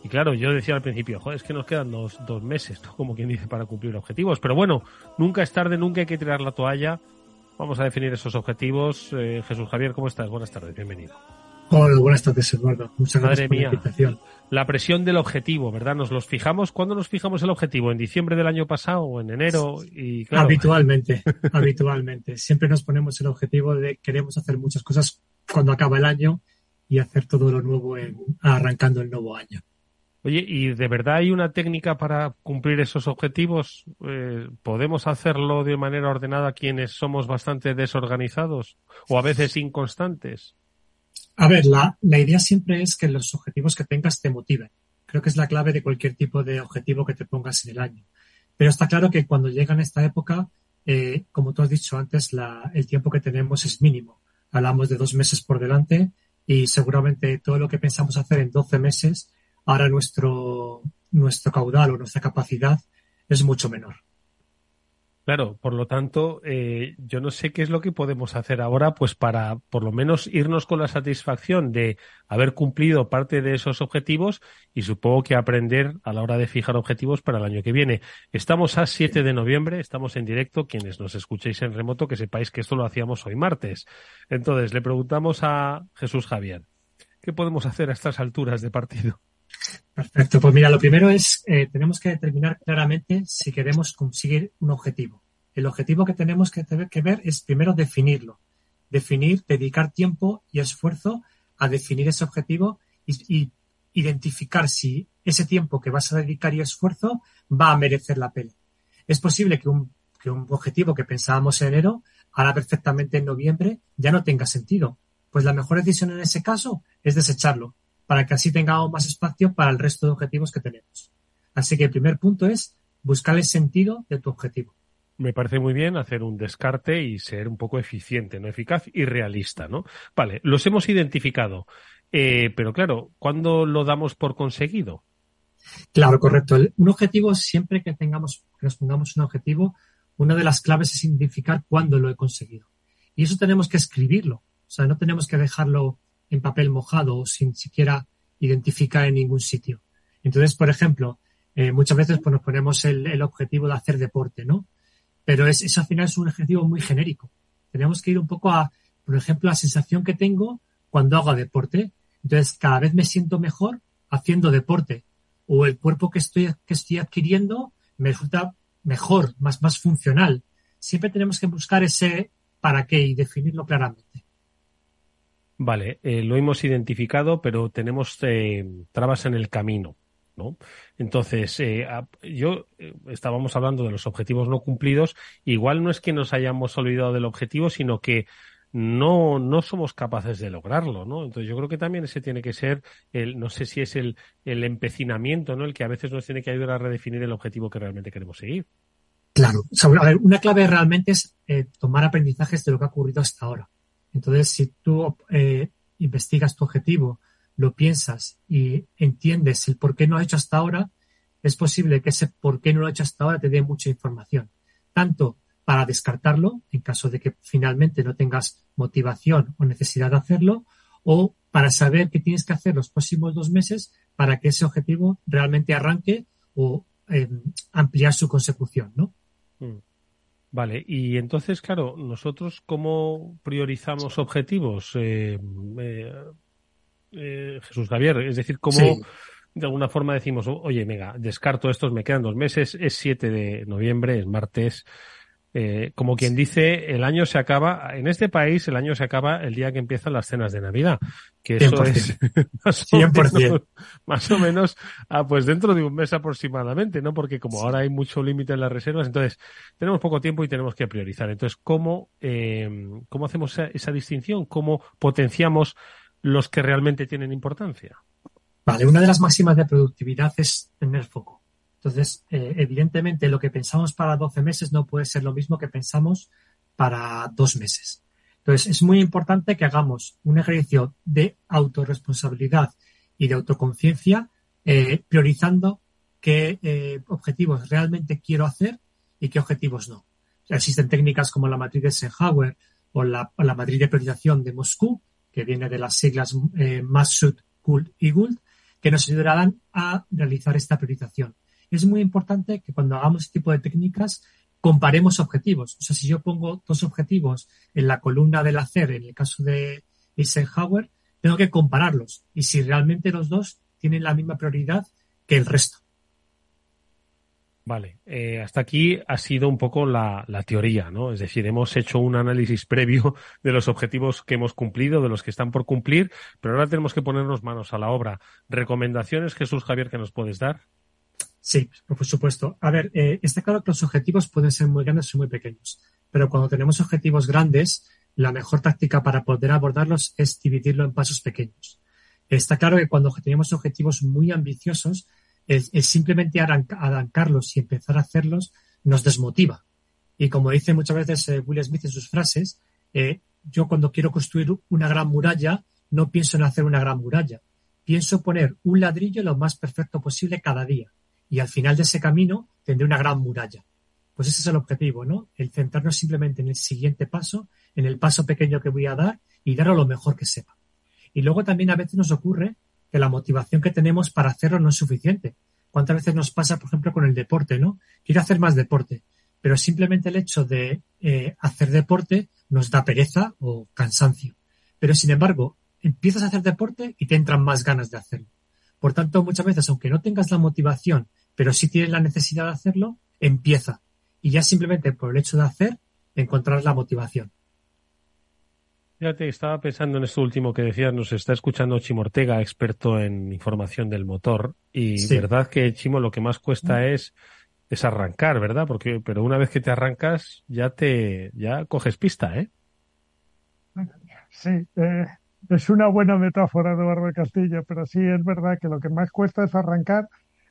Y claro, yo decía al principio, joder, es que nos quedan dos, dos meses, como quien dice, para cumplir objetivos. Pero bueno, nunca es tarde, nunca hay que tirar la toalla. Vamos a definir esos objetivos. Eh, Jesús Javier, ¿cómo estás? Buenas tardes, bienvenido. Hola, buenas tardes, Eduardo. Muchas gracias por la invitación. La presión del objetivo, ¿verdad? Nos los fijamos. ¿Cuándo nos fijamos el objetivo? ¿En diciembre del año pasado o en enero? Y Habitualmente, habitualmente. Siempre nos ponemos el objetivo de queremos hacer muchas cosas cuando acaba el año y hacer todo lo nuevo en, arrancando el nuevo año. Oye, ¿y de verdad hay una técnica para cumplir esos objetivos? Eh, ¿Podemos hacerlo de manera ordenada quienes somos bastante desorganizados o a veces inconstantes? A ver, la, la idea siempre es que los objetivos que tengas te motiven. Creo que es la clave de cualquier tipo de objetivo que te pongas en el año. Pero está claro que cuando llega en esta época, eh, como tú has dicho antes, la, el tiempo que tenemos es mínimo. Hablamos de dos meses por delante y seguramente todo lo que pensamos hacer en 12 meses ahora nuestro, nuestro caudal o nuestra capacidad es mucho menor. Claro, por lo tanto, eh, yo no sé qué es lo que podemos hacer ahora, pues para por lo menos irnos con la satisfacción de haber cumplido parte de esos objetivos y supongo que aprender a la hora de fijar objetivos para el año que viene. Estamos a 7 de noviembre, estamos en directo, quienes nos escuchéis en remoto, que sepáis que esto lo hacíamos hoy martes. Entonces, le preguntamos a Jesús Javier, ¿qué podemos hacer a estas alturas de partido? Perfecto. Pues mira, lo primero es, eh, tenemos que determinar claramente si queremos conseguir un objetivo. El objetivo que tenemos que, que ver es primero definirlo. Definir, dedicar tiempo y esfuerzo a definir ese objetivo y, identificar si ese tiempo que vas a dedicar y esfuerzo va a merecer la pena. Es posible que un, que un objetivo que pensábamos en enero, ahora perfectamente en noviembre, ya no tenga sentido. Pues la mejor decisión en ese caso es desecharlo para que así tengamos más espacio para el resto de objetivos que tenemos. Así que el primer punto es buscar el sentido de tu objetivo. Me parece muy bien hacer un descarte y ser un poco eficiente, no eficaz y realista, ¿no? Vale, los hemos identificado. Eh, pero claro, ¿cuándo lo damos por conseguido? Claro, correcto. Un objetivo, siempre que tengamos, que nos pongamos un objetivo, una de las claves es identificar cuándo lo he conseguido. Y eso tenemos que escribirlo. O sea, no tenemos que dejarlo en papel mojado o sin siquiera identificar en ningún sitio. Entonces, por ejemplo, eh, muchas veces pues, nos ponemos el, objetivo de hacer deporte, ¿no? Pero es, eso al final es un objetivo muy genérico. Tenemos que ir un poco a, por ejemplo, la sensación que tengo cuando hago deporte. Entonces, cada vez me siento mejor haciendo deporte. O el cuerpo que estoy, que estoy adquiriendo me resulta mejor, más, más funcional. Siempre tenemos que buscar ese para qué y definirlo claramente. Vale, eh, lo hemos identificado, pero tenemos eh, trabas en el camino, ¿no? Entonces, eh, yo estábamos hablando de los objetivos no cumplidos. Igual no es que nos hayamos olvidado del objetivo, sino que no, no somos capaces de lograrlo, ¿no? Entonces yo creo que también ese tiene que ser el, no sé si es el, el empecinamiento, ¿no? El que a veces nos tiene que ayudar a redefinir el objetivo que realmente queremos seguir. Claro. a ver, una clave realmente es tomar aprendizajes de lo que ha ocurrido hasta ahora. Entonces, si tú eh, investigas tu objetivo, lo piensas y entiendes el por qué no has hecho hasta ahora, es posible que ese por qué no lo has hecho hasta ahora te dé mucha información. Tanto para descartarlo, en caso de que finalmente no tengas motivación o necesidad de hacerlo, o para saber qué tienes que hacer los próximos dos meses para que ese objetivo realmente arranque o eh, ampliar su consecución, ¿no? Mm. Vale, y entonces, claro, nosotros cómo priorizamos objetivos, eh, eh, eh, Jesús Javier, es decir, cómo de alguna forma decimos, oye, venga, descarto estos, me quedan dos meses, es 7 de noviembre, es martes, eh, como quien dice, el año se acaba, en este país el año se acaba el día que empiezan las cenas de Navidad, que eso es más o, menos, más o menos, ah, pues dentro de un mes aproximadamente, ¿no? Porque como ahora hay mucho límite en las reservas, entonces tenemos poco tiempo y tenemos que priorizar. Entonces, ¿cómo, eh, cómo hacemos esa, esa distinción? ¿Cómo potenciamos los que realmente tienen importancia? Vale, una de las máximas de productividad es tener foco. Entonces, eh, evidentemente, lo que pensamos para 12 meses no puede ser lo mismo que pensamos para dos meses. Entonces, es muy importante que hagamos un ejercicio de autorresponsabilidad y de autoconciencia, eh, priorizando qué eh, objetivos realmente quiero hacer y qué objetivos no. existen técnicas como la matriz de Eisenhower o la, matriz de priorización de Moscú, que viene de las siglas eh, Masud, Gould y Gould, que nos ayudarán a realizar esta priorización es muy importante que cuando hagamos este tipo de técnicas comparemos objetivos. O sea, si yo pongo dos objetivos en la columna del hacer, en el caso de Eisenhower, tengo que compararlos y si realmente los dos tienen la misma prioridad que el resto. Vale, eh, hasta aquí ha sido un poco la, la, teoría, ¿no? Es decir, hemos hecho un análisis previo de los objetivos que hemos cumplido, de los que están por cumplir, pero ahora tenemos que ponernos manos a la obra. ¿Recomendaciones, Jesús Javier, que nos puedes dar? Sí, por supuesto. A ver, eh, está claro que los objetivos pueden ser muy grandes o muy pequeños, pero cuando tenemos objetivos grandes, la mejor táctica para poder abordarlos es dividirlo en pasos pequeños. Está claro que cuando tenemos objetivos muy ambiciosos, es, simplemente arrancarlos y empezar a hacerlos nos desmotiva. Y como dice muchas veces eh, Will Smith en sus frases, eh, yo cuando quiero construir una gran muralla, no pienso en hacer una gran muralla. Pienso poner un ladrillo lo más perfecto posible cada día. Y al final de ese camino tendré una gran muralla. Pues ese es el objetivo, ¿no? El centrarnos simplemente en el siguiente paso, en el paso pequeño que voy a dar y darlo lo mejor que sepa. Y luego también a veces nos ocurre que la motivación que tenemos para hacerlo no es suficiente. ¿Cuántas veces nos pasa, por ejemplo, con el deporte, no? Quiero hacer más deporte, pero simplemente el hecho de eh, hacer deporte nos da pereza o cansancio. Pero sin embargo, empiezas a hacer deporte y te entran más ganas de hacerlo. Por tanto, muchas veces, aunque no tengas la motivación, pero sí tienes la necesidad de hacerlo, empieza. Y ya simplemente por el hecho de hacer, encontrar la motivación. Fíjate, estaba pensando en esto último que decías, nos está escuchando Chimo Ortega, experto en información del motor, y verdad que Chimo lo que más cuesta mm. es, es arrancar, ¿verdad? Porque, pero una vez que te arrancas, ya te, ya coges pista, ¿eh? Sí, eh, es una buena metáfora, Eduardo Castillo, pero sí es verdad que lo que más cuesta es arrancar,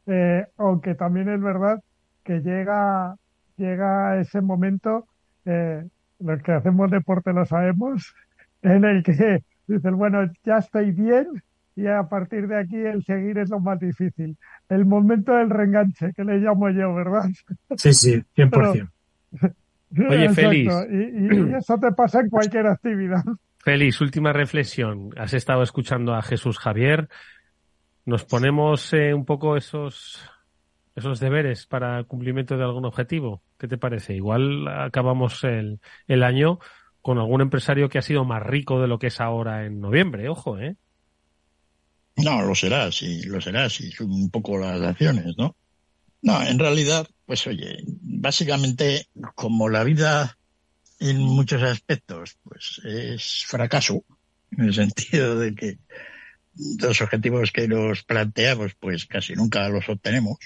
eh, aunque también es verdad que llega, llega ese momento, eh, los que hacemos deporte lo sabemos, en el que dices, bueno, ya estoy bien y a partir de aquí el seguir es lo más difícil. El momento del reenganche, que le llamo yo, ¿verdad? Sí, sí, 100%. Oye, Félix. Y, y, eso te pasa en cualquier actividad. Félix, última reflexión. Has estado escuchando a Jesús Javier. Nos ponemos eh, un poco esos, esos deberes para el cumplimiento de algún objetivo. ¿Qué te parece? Igual acabamos el, el año con algún empresario que ha sido más rico de lo que es ahora en noviembre, ojo, ¿eh? No, lo será, sí, lo será, sí, un poco las acciones, ¿no? No, en realidad, pues oye, básicamente, como la vida en muchos aspectos, pues es fracaso, en el sentido de que los objetivos que nos planteamos, pues casi nunca los obtenemos,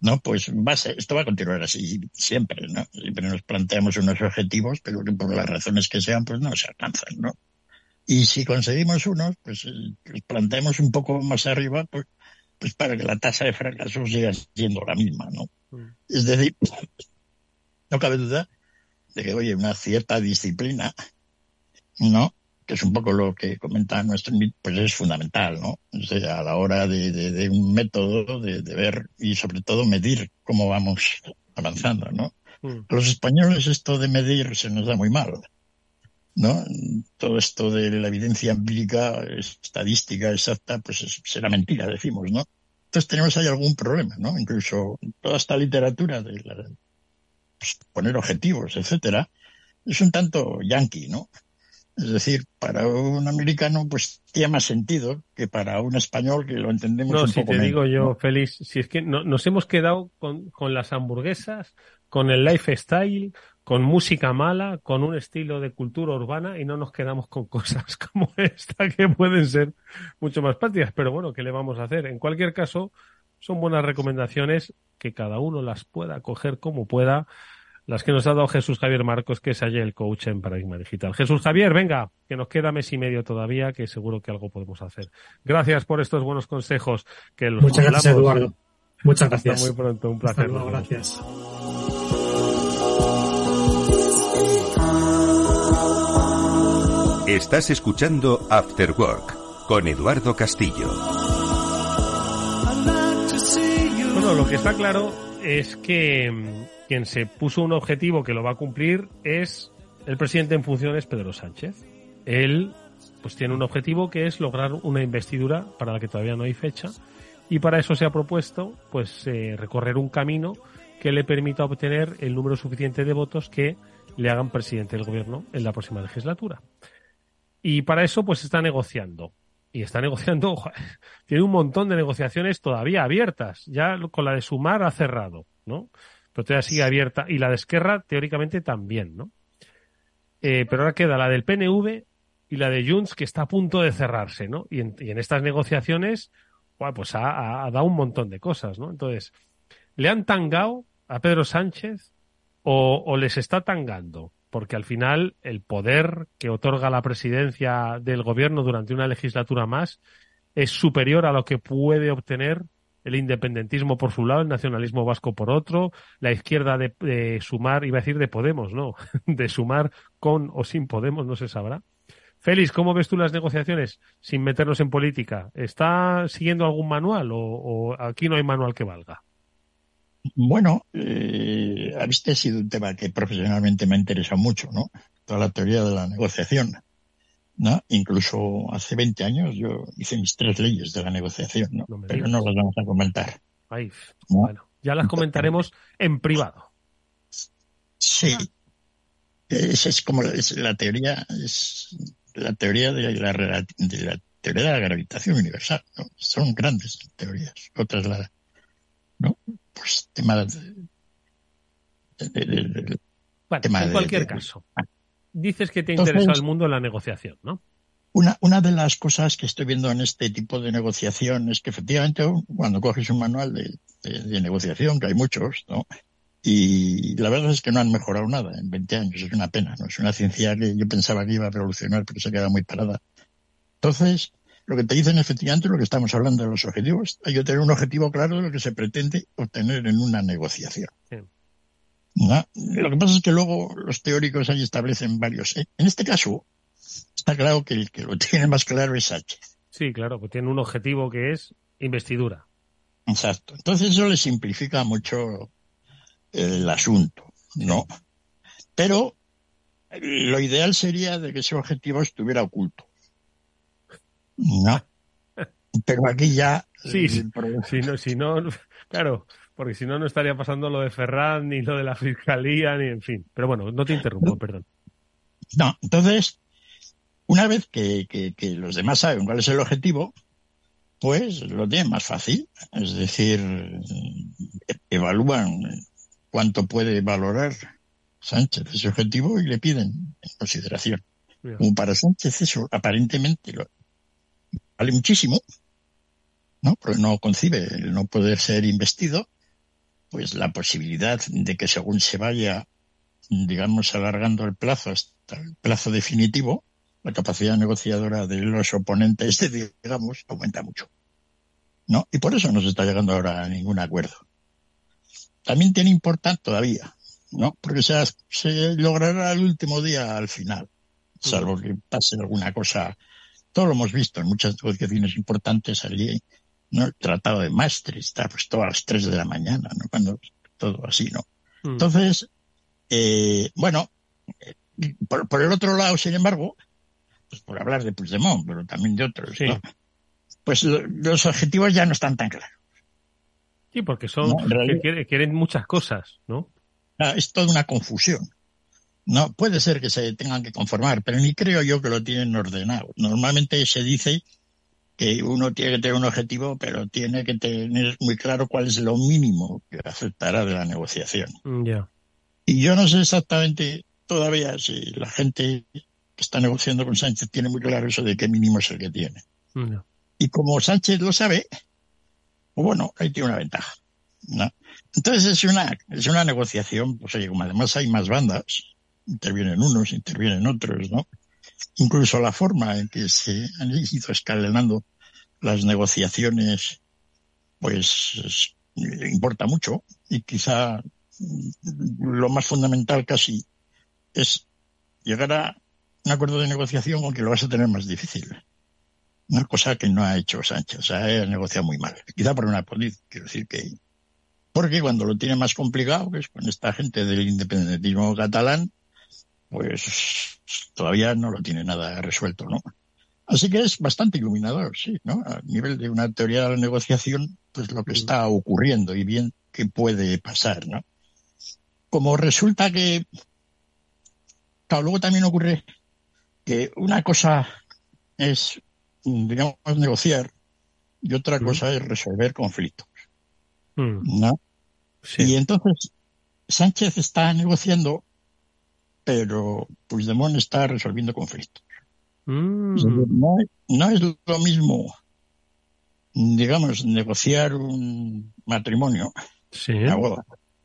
¿no? Pues va esto va a continuar así siempre, ¿no? Siempre nos planteamos unos objetivos, pero por las razones que sean, pues no se alcanzan, ¿no? Y si conseguimos unos, pues eh, los planteamos un poco más arriba, pues, pues para que la tasa de fracaso siga siendo la misma, ¿no? Mm. Es decir, no cabe duda de que, oye, una cierta disciplina, ¿no? que es un poco lo que comenta nuestro pues es fundamental, ¿no? a la hora de, un método de, ver y sobre todo medir cómo vamos avanzando, ¿no? Mm. A los españoles esto de medir se nos da muy mal, ¿no? Todo esto de la evidencia empírica, estadística exacta, pues será mentira, decimos, ¿no? Entonces tenemos ahí algún problema, ¿no? Incluso toda esta literatura de pues, poner objetivos, etcétera, es un tanto yankee, ¿no? Es decir, para un americano pues tiene más sentido que para un español que lo entendemos no, un si te digo yo, Félix, si es que nos hemos quedado con, con las hamburguesas, con el lifestyle, con música mala, con un estilo de cultura urbana y no nos quedamos con cosas como esta que pueden ser mucho más prácticas. Pero bueno, ¿qué le vamos a hacer? En cualquier caso, son buenas recomendaciones que cada uno las pueda coger como pueda las que nos ha dado Jesús Javier Marcos, que es allí el coach en Paradigma Digital. Jesús Javier, venga, que nos queda mes y medio todavía, que seguro que algo podemos hacer. Gracias por estos buenos consejos. Que los Muchas gracias, Eduardo. Muchas gracias. Hasta muy pronto, un placer. gracias. Estás escuchando After Work con Eduardo Castillo. Lo que está claro es que quien se puso un objetivo que lo va a cumplir es el presidente en funciones, Pedro Sánchez. Él pues tiene un objetivo que es lograr una investidura para la que todavía no hay fecha y para eso se ha propuesto pues eh, recorrer un camino que le permita obtener el número suficiente de votos que le hagan presidente del gobierno en la próxima legislatura. Y para eso pues está negociando. Y está negociando, tiene un montón de negociaciones todavía abiertas. Ya con la de Sumar ha cerrado ¿no? Pero todavía sigue abierta. Y la de Esquerra, teóricamente, también, ¿no? Eh, pero ahora queda la del PNV y la de Junts, que está a punto de cerrarse, ¿no? Y en, y en estas negociaciones, bueno, pues ha, ha- ha dado un montón de cosas, ¿no? Entonces, ¿le han tangado a Pedro Sánchez o, o les está tangando? Porque al final el poder que otorga la presidencia del gobierno durante una legislatura más es superior a lo que puede obtener el independentismo por su lado, el nacionalismo vasco por otro, la izquierda de, sumar, iba a decir de Podemos, no, de sumar con o sin Podemos, no se sabrá. Félix, ¿cómo ves tú las negociaciones sin meternos en política? ¿Está siguiendo algún manual o aquí no hay manual que valga? Bueno, eh, este ha sido un tema que profesionalmente me ha interesado mucho, ¿no? Toda la teoría de la negociación, ¿no? Incluso hace 20 años yo hice mis tres leyes de la negociación, ¿no? Pero digas. no las vamos a comentar. Ay, ¿no? bueno, ya las comentaremos en privado. Sí. Es, es como es la teoría, es la teoría de la, de la teoría de la gravitación universal, ¿no? Son grandes teorías. Otras la, ¿no? Pues Bueno, tema en cualquier de- caso, dices que te Entonces- interesado el mundo la negociación, ¿no? Una, una de las cosas que estoy viendo en este tipo de negociación es que efectivamente cuando coges un manual de, de- de negociación, que hay muchos, ¿no? Y la verdad es que no han mejorado nada en 20 años, es una pena, ¿no? Es una ciencia que yo pensaba que iba a revolucionar, pero se queda muy parada. Entonces, lo que te dicen efectivamente lo que estamos hablando de los objetivos. Hay que tener un objetivo claro de lo que se pretende obtener en una negociación. Sí. ¿no? Lo que pasa es que luego los teóricos ahí establecen varios. ¿eh? En este caso, está claro que el que lo tiene más claro es Sánchez. Sí, claro, pues tiene un objetivo que es investidura. Exacto. Entonces eso le simplifica mucho el asunto, ¿no? Pero lo ideal sería de que ese objetivo estuviera oculto. No. Pero aquí ya. Sí, Si no, si no, claro, porque si no, no estaría pasando lo de Ferran, ni lo de la fiscalía, ni en fin. Pero bueno, no te interrumpo, perdón. No, entonces, una vez que, que- que los demás saben cuál es el objetivo, pues lo tienen más fácil. Es decir, evalúan cuánto puede valorar Sánchez ese objetivo y le piden en consideración. Como para Sánchez eso aparentemente lo- vale muchísimo, ¿no? Porque no concibe el no poder ser investido, pues la posibilidad de que según se vaya, digamos, alargando el plazo hasta el plazo definitivo, la capacidad negociadora de los oponentes, digamos, aumenta mucho. ¿No? Y por eso no se está llegando ahora a ningún acuerdo. También tiene importancia todavía, ¿no? Porque se, se logrará el último día al final, salvo que pase alguna cosa. Todo lo hemos visto en muchas negociaciones importantes allí, ¿no? El tratado de Maastricht está pues todo a las 3 de la mañana, ¿no? Cuando todo así, ¿no? Mm. Entonces, eh, bueno, eh, por, por el otro lado, sin embargo, pues por hablar de Puigdemont, pero también de otros, Sí. ¿no? Pues lo- los objetivos ya no están tan claros. Sí, porque son, No, en realidad- que quieren, quieren muchas cosas, ¿no? Ah, Es toda una confusión. No, puede ser que se tengan que conformar, pero ni creo yo que lo tienen ordenado. Normalmente se dice que uno tiene que tener un objetivo, pero tiene que tener muy claro cuál es lo mínimo que aceptará de la negociación. Mm. Y yo no sé exactamente todavía si la gente que está negociando con Sánchez tiene muy claro eso de qué mínimo es el que tiene. Mm. Y como Sánchez lo sabe, pues bueno, ahí tiene una ventaja. ¿no? Entonces es una, es una negociación, pues oye, como además hay más bandas, intervienen unos, intervienen otros, ¿no? Incluso la forma en que se han ido escalonando las negociaciones, pues es- importa mucho y quizá lo más fundamental casi es llegar a un acuerdo de negociación con que lo vas a tener más difícil. Una cosa que no ha hecho Sánchez, o sea, ha negociado muy mal. Quizá por una política, quiero decir que porque cuando lo tiene más complicado, que es con esta gente del independentismo catalán, pues todavía no lo tiene nada resuelto, ¿no? Así que es bastante iluminador, sí, ¿no? A nivel de una teoría de la negociación, pues lo que está ocurriendo y bien que puede pasar, ¿no? Como resulta que, claro, luego también ocurre que una cosa es, digamos, negociar y otra cosa es resolver conflictos, Mm, ¿no? Y entonces Sánchez está negociando, pero Puigdemont está resolviendo conflictos. Mm. No, no es lo mismo, digamos, negociar un matrimonio, Sí. una boda,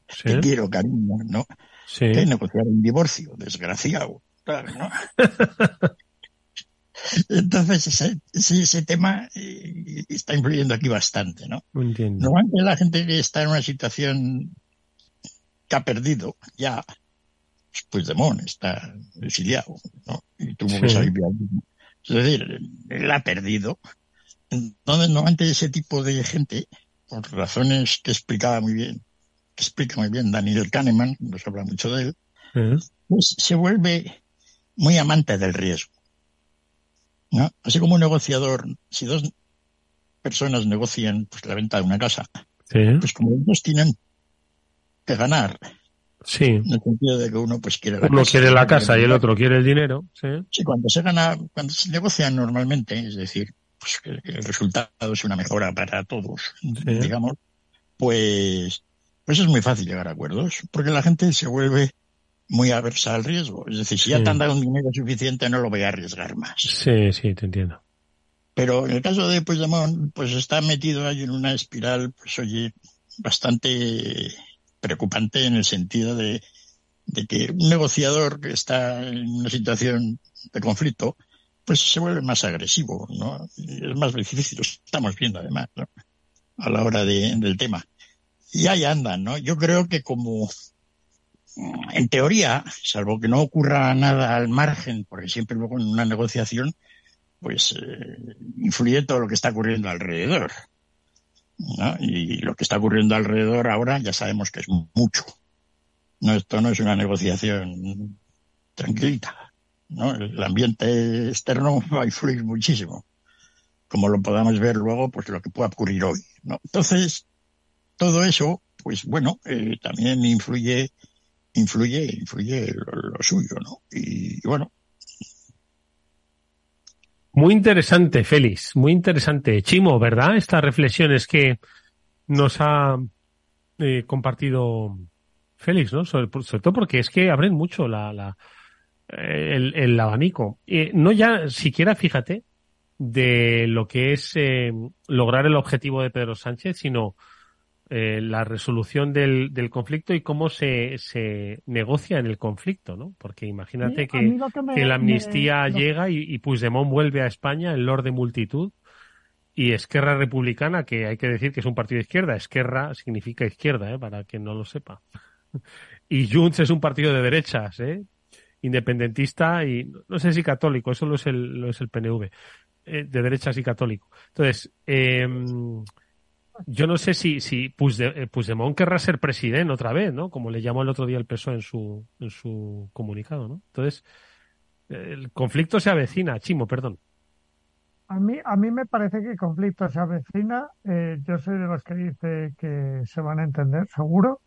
Sí. te quiero, cariño, ¿no? Sí. Que negociar un divorcio, desgraciado, claro, ¿no? Entonces, ese, ese, ese tema eh, está influyendo aquí bastante, ¿no? Entiendo. Normalmente la gente que está en una situación que ha perdido ya, pues Puigdemont está exiliado, ¿no? Y tuvo que salir de allí. Es decir, él ha perdido. Entonces, normalmente ese tipo de gente, por razones que explicaba muy bien, que explica muy bien Daniel Kahneman, nos habla mucho de él, pues se vuelve muy amante del riesgo. ¿no? Así como un negociador, si dos personas negocian pues, la venta de una casa, Sí. pues como los dos tienen que ganar, Sí. en el sentido de que uno pues quiere la Uno casa. quiere la casa y el otro quiere el dinero. Sí. Sí, cuando se gana, cuando se negocian normalmente, es decir, pues el resultado es una mejora para todos, digamos, pues, pues es muy fácil llegar a acuerdos, porque la gente se vuelve muy aversa al riesgo. Es decir, si ya te han dado un dinero suficiente, no lo voy a arriesgar más. Sí, sí, te entiendo. Pero en el caso de Puigdemont, pues está metido ahí en una espiral, pues oye, bastante preocupante en el sentido de, que un negociador que está en una situación de conflicto, pues se vuelve más agresivo, ¿no? Es más difícil, lo estamos viendo además, ¿no? A la hora de, del tema. Y ahí andan, ¿no? Yo creo que como, en teoría, salvo que no ocurra nada al margen, porque siempre luego en una negociación, pues eh, influye todo lo que está ocurriendo alrededor. ¿No? Y lo que está ocurriendo alrededor ahora ya sabemos que es mucho. No, esto no es una negociación tranquilita. ¿no? El ambiente externo va a influir muchísimo. Como lo podamos ver luego, pues lo que pueda ocurrir hoy. ¿no? Entonces, todo eso, pues bueno, eh, también influye, influye, influye lo, suyo, ¿no? Y bueno, Muy interesante, Félix, muy interesante. Chimo, ¿verdad? Estas reflexiones que nos ha eh, compartido Félix, ¿no? Sobre, sobre, todo porque es que abren mucho la, la el, el, abanico. Eh, no ya siquiera, fíjate, de lo que es eh, lograr el objetivo de Pedro Sánchez, sino eh, la resolución del, del, conflicto y cómo se, se negocia en el conflicto, ¿no? Porque imagínate Sí, que, que me- que la amnistía me- llega y, y Puigdemont vuelve a España, el Lord de multitud, y Esquerra Republicana, que hay que decir que es un partido de izquierda, Esquerra significa izquierda, ¿eh? para quien no lo sepa. Y Junts es un partido de derechas, ¿eh? independentista y no sé si católico, eso lo es el, lo es el PNV, eh, de derechas y católico. Entonces, eh, yo no sé si, si eh, Puigdemont querrá ser presidente otra vez, ¿no? Como le llamó el otro día el PSOE en su, en su comunicado, ¿no? Entonces, el conflicto se avecina, Chimo, perdón. A mí, a mí me parece que el conflicto se avecina. eh, yo soy de los que dice que se van a entender, seguro.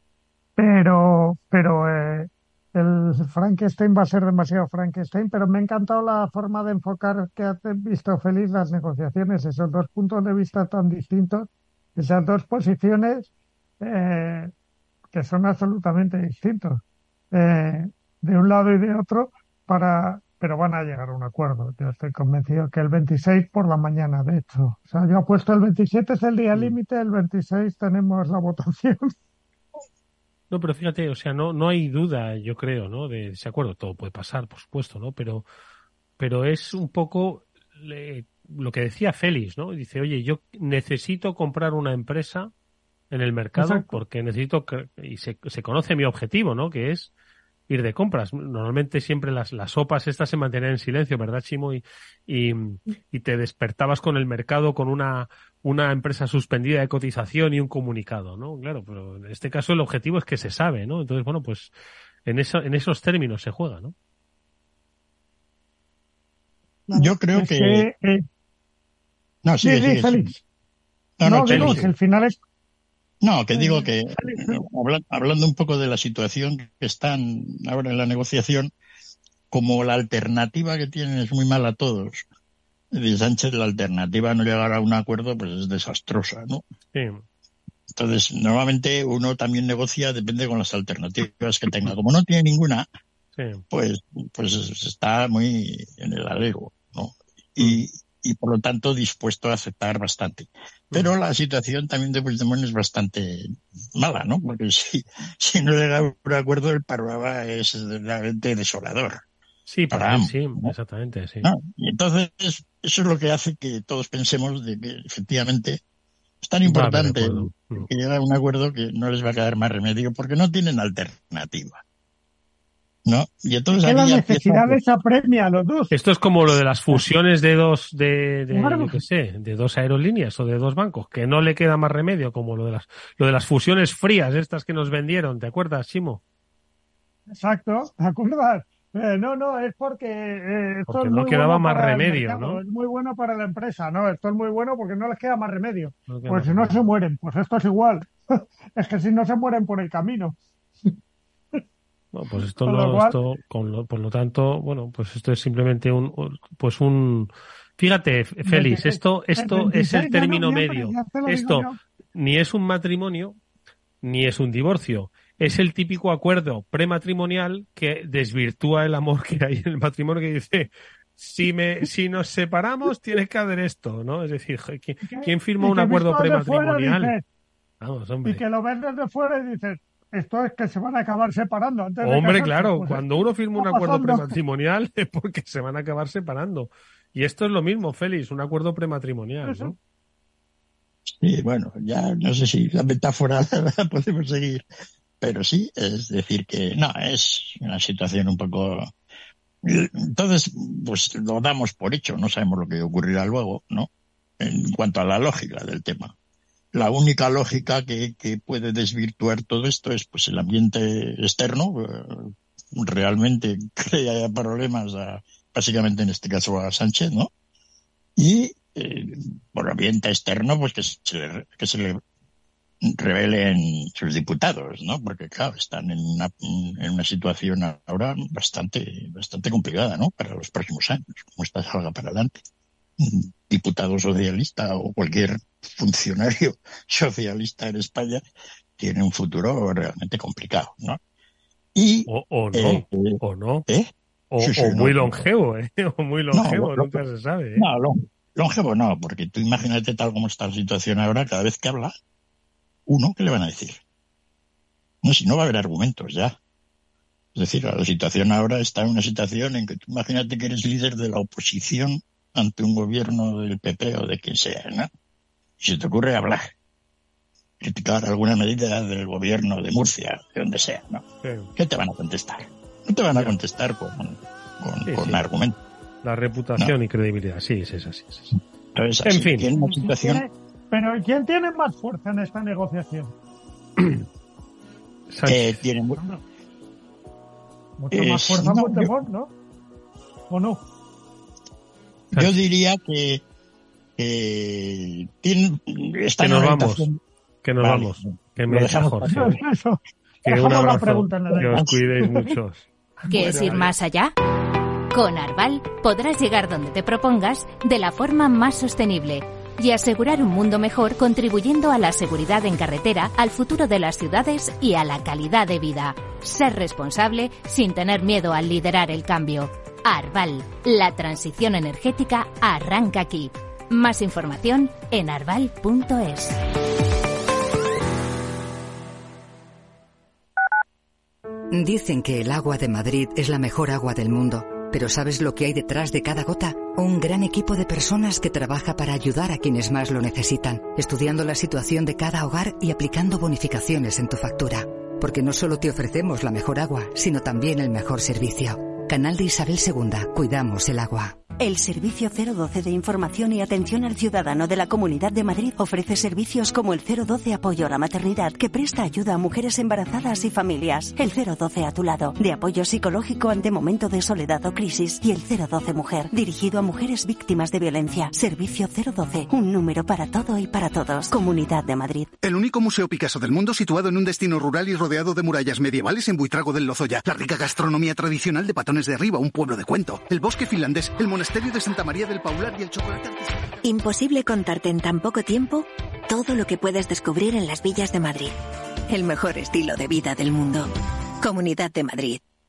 Pero, pero eh, el Frankenstein va a ser demasiado Frankenstein. Pero me ha encantado la forma de enfocar que ha visto Félix las negociaciones, esos dos puntos de vista tan distintos, esas dos posiciones eh, que son absolutamente distintos, eh, de un lado y de otro, para, pero van a llegar a un acuerdo. Yo estoy convencido que el 26 por la mañana, de hecho. O sea, yo apuesto el 27 es el día límite, el 26 tenemos la votación. No, pero fíjate, o sea, no, no hay duda, yo creo, ¿no? De ese acuerdo. Todo puede pasar, por supuesto, ¿no? Pero, pero es un poco le- lo que decía Félix, ¿no? Dice, oye, yo necesito comprar una empresa en el mercado Exacto. porque necesito que, y se, se conoce mi objetivo, ¿no? Que es ir de compras. Normalmente siempre las, las sopas estas se mantenían en silencio, ¿verdad, Chimo? Y, y, y te despertabas con el mercado con una, una empresa suspendida de cotización y un comunicado, ¿no? Claro, pero en este caso el objetivo es que se sabe, ¿no? Entonces, bueno, pues en, eso, en esos términos se juega, ¿no? yo creo Es que... No, sigue, sí, sí, sigue, Félix. sigue. No, no, No, digo que el final es No, que digo que habla- hablando un poco de la situación que están ahora en la negociación, como la alternativa que tienen es muy mala a todos, de Sánchez la alternativa a no llegar a un acuerdo pues es desastrosa, ¿no? Sí. Entonces, normalmente uno también negocia, depende con las alternativas que tenga. Como no tiene ninguna, pues, pues está muy en el alero, ¿no? Y, y por lo tanto dispuesto a aceptar bastante. Pero la situación también de Puigdemont es bastante mala, ¿no? Porque si, si no llega a un acuerdo, el panorama es realmente desolador. Sí, para, sí, exactamente, sí. Y entonces, eso es lo que hace que todos pensemos de que efectivamente es tan importante que llegue a un acuerdo que no les va a quedar más remedio porque no tienen alternativa. ¿No? Y entonces la necesidad les apremia a los dos. Esto es como lo de las fusiones de dos, de, de sé, de dos aerolíneas o de dos bancos, que no le queda más remedio, como lo de las, lo de las fusiones frías, estas que nos vendieron, ¿te acuerdas, Simo? Exacto, ¿te acuerdas? Eh, no, no, es porque eh, esto porque es no muy quedaba bueno más remedio, mercado, ¿no? Es muy bueno para la empresa, ¿no? Esto es muy bueno porque no les queda más remedio. No queda pues más si no se mueren, pues esto es igual. es que si no se mueren por el camino. No, pues esto, Con lo no, cual- esto con lo- por lo tanto, bueno, pues esto es simplemente un, pues un, fíjate, Félix, esto, esto es 26 el término medio. Esto ni es un matrimonio, ni es un divorcio. Es el típico acuerdo prematrimonial que desvirtúa el amor que hay en el matrimonio que dice, si me, si nos separamos, tienes que hacer esto, ¿no? Es decir, ¿quién, quién firma Y un acuerdo prematrimonial? dices- Vamos, y hombre. que lo ves desde fuera y dices, esto es que se van a acabar separando antes de Hombre, casarse. claro, Pues, cuando uno firma un acuerdo pasando. prematrimonial es porque se van a acabar separando. Y esto es lo mismo, Félix, un acuerdo prematrimonial, ¿no? Sí, bueno, ya no sé si la metáfora la podemos seguir, pero sí, es decir que no, es una situación un poco... Entonces, pues lo damos por hecho, no sabemos lo que ocurrirá luego, ¿no? En cuanto a la lógica del tema. La única lógica que, que puede desvirtuar todo esto es pues el ambiente externo, eh, realmente crea problemas a, básicamente en este caso a Sánchez, ¿no? Y eh, por ambiente externo, pues que se que se le revelen sus diputados, ¿no? Porque claro, están en una, en una situación ahora bastante, bastante complicada, ¿no? Para los próximos años, como esta salga para adelante. Diputado socialista o cualquier funcionario socialista en España tiene un futuro realmente complicado, ¿no? Y O, o no, eh, o no. ¿eh? O, Sí, sí, o no, muy no. longevo, ¿eh? O muy longevo, lo- nunca se sabe. ¿eh? No, lon- longevo no, porque tú imagínate tal como está la situación ahora, cada vez que habla, uno, ¿qué le van a decir? No, si no va a haber argumentos ya. Es decir, la situación ahora está en una situación en que tú imagínate que eres líder de la oposición ante un gobierno del PP o de quien sea, ¿no? Y se te ocurre hablar, criticar alguna medida del gobierno de Murcia, de donde sea, ¿no? Sí. ¿Qué te van a contestar? No te van a contestar con, con, Sí, con sí. argumentos. La reputación y credibilidad, sí, es así. Es así. Entonces, En así fin. en una situación ¿Quién- Pero ¿quién tiene más fuerza en esta negociación? eh, tiene mu- Mucho Eh, más fuerza no, Puigdemont, ¿no? ¿O no? Yo diría que, tiene, está Que nos vamos, que nos Vale, vamos. Que me dejamos Jorge. Eso. Que un abrazo. Que os cuidéis muchos. ¿Quieres ir más allá? Con Arval podrás llegar donde te propongas de la forma más sostenible y asegurar un mundo mejor contribuyendo a la seguridad en carretera, al futuro de las ciudades y a la calidad de vida. Ser responsable sin tener miedo al liderar el cambio. Arval, la transición energética arranca aquí. Más información en arval.es. Dicen que el agua de Madrid es la mejor agua del mundo, pero ¿sabes lo que hay detrás de cada gota? Un gran equipo de personas que trabaja para ayudar a quienes más lo necesitan, estudiando la situación de cada hogar y aplicando bonificaciones en tu factura. Porque no solo te ofrecemos la mejor agua, sino también el mejor servicio. Canal de Isabel II, cuidamos el agua. El Servicio 012 de Información y Atención al Ciudadano de la Comunidad de Madrid ofrece servicios como el 012 Apoyo a la Maternidad, que presta ayuda a mujeres embarazadas y familias, el 012 a tu lado, de apoyo psicológico ante momento de soledad o crisis, y el 012 Mujer, dirigido a mujeres víctimas de violencia. Servicio 012, un número para todo y para todos. Comunidad de Madrid. El único museo Picasso del mundo situado en un destino rural y rodeado de murallas medievales en Buitrago del Lozoya. La rica gastronomía tradicional de De Arriba, un pueblo de cuento. El bosque finlandés, el monasterio de Santa María del Paular y el chocolate. Imposible contarte en tan poco tiempo todo lo que puedes descubrir en las villas de Madrid. El mejor estilo de vida del mundo. Comunidad de Madrid.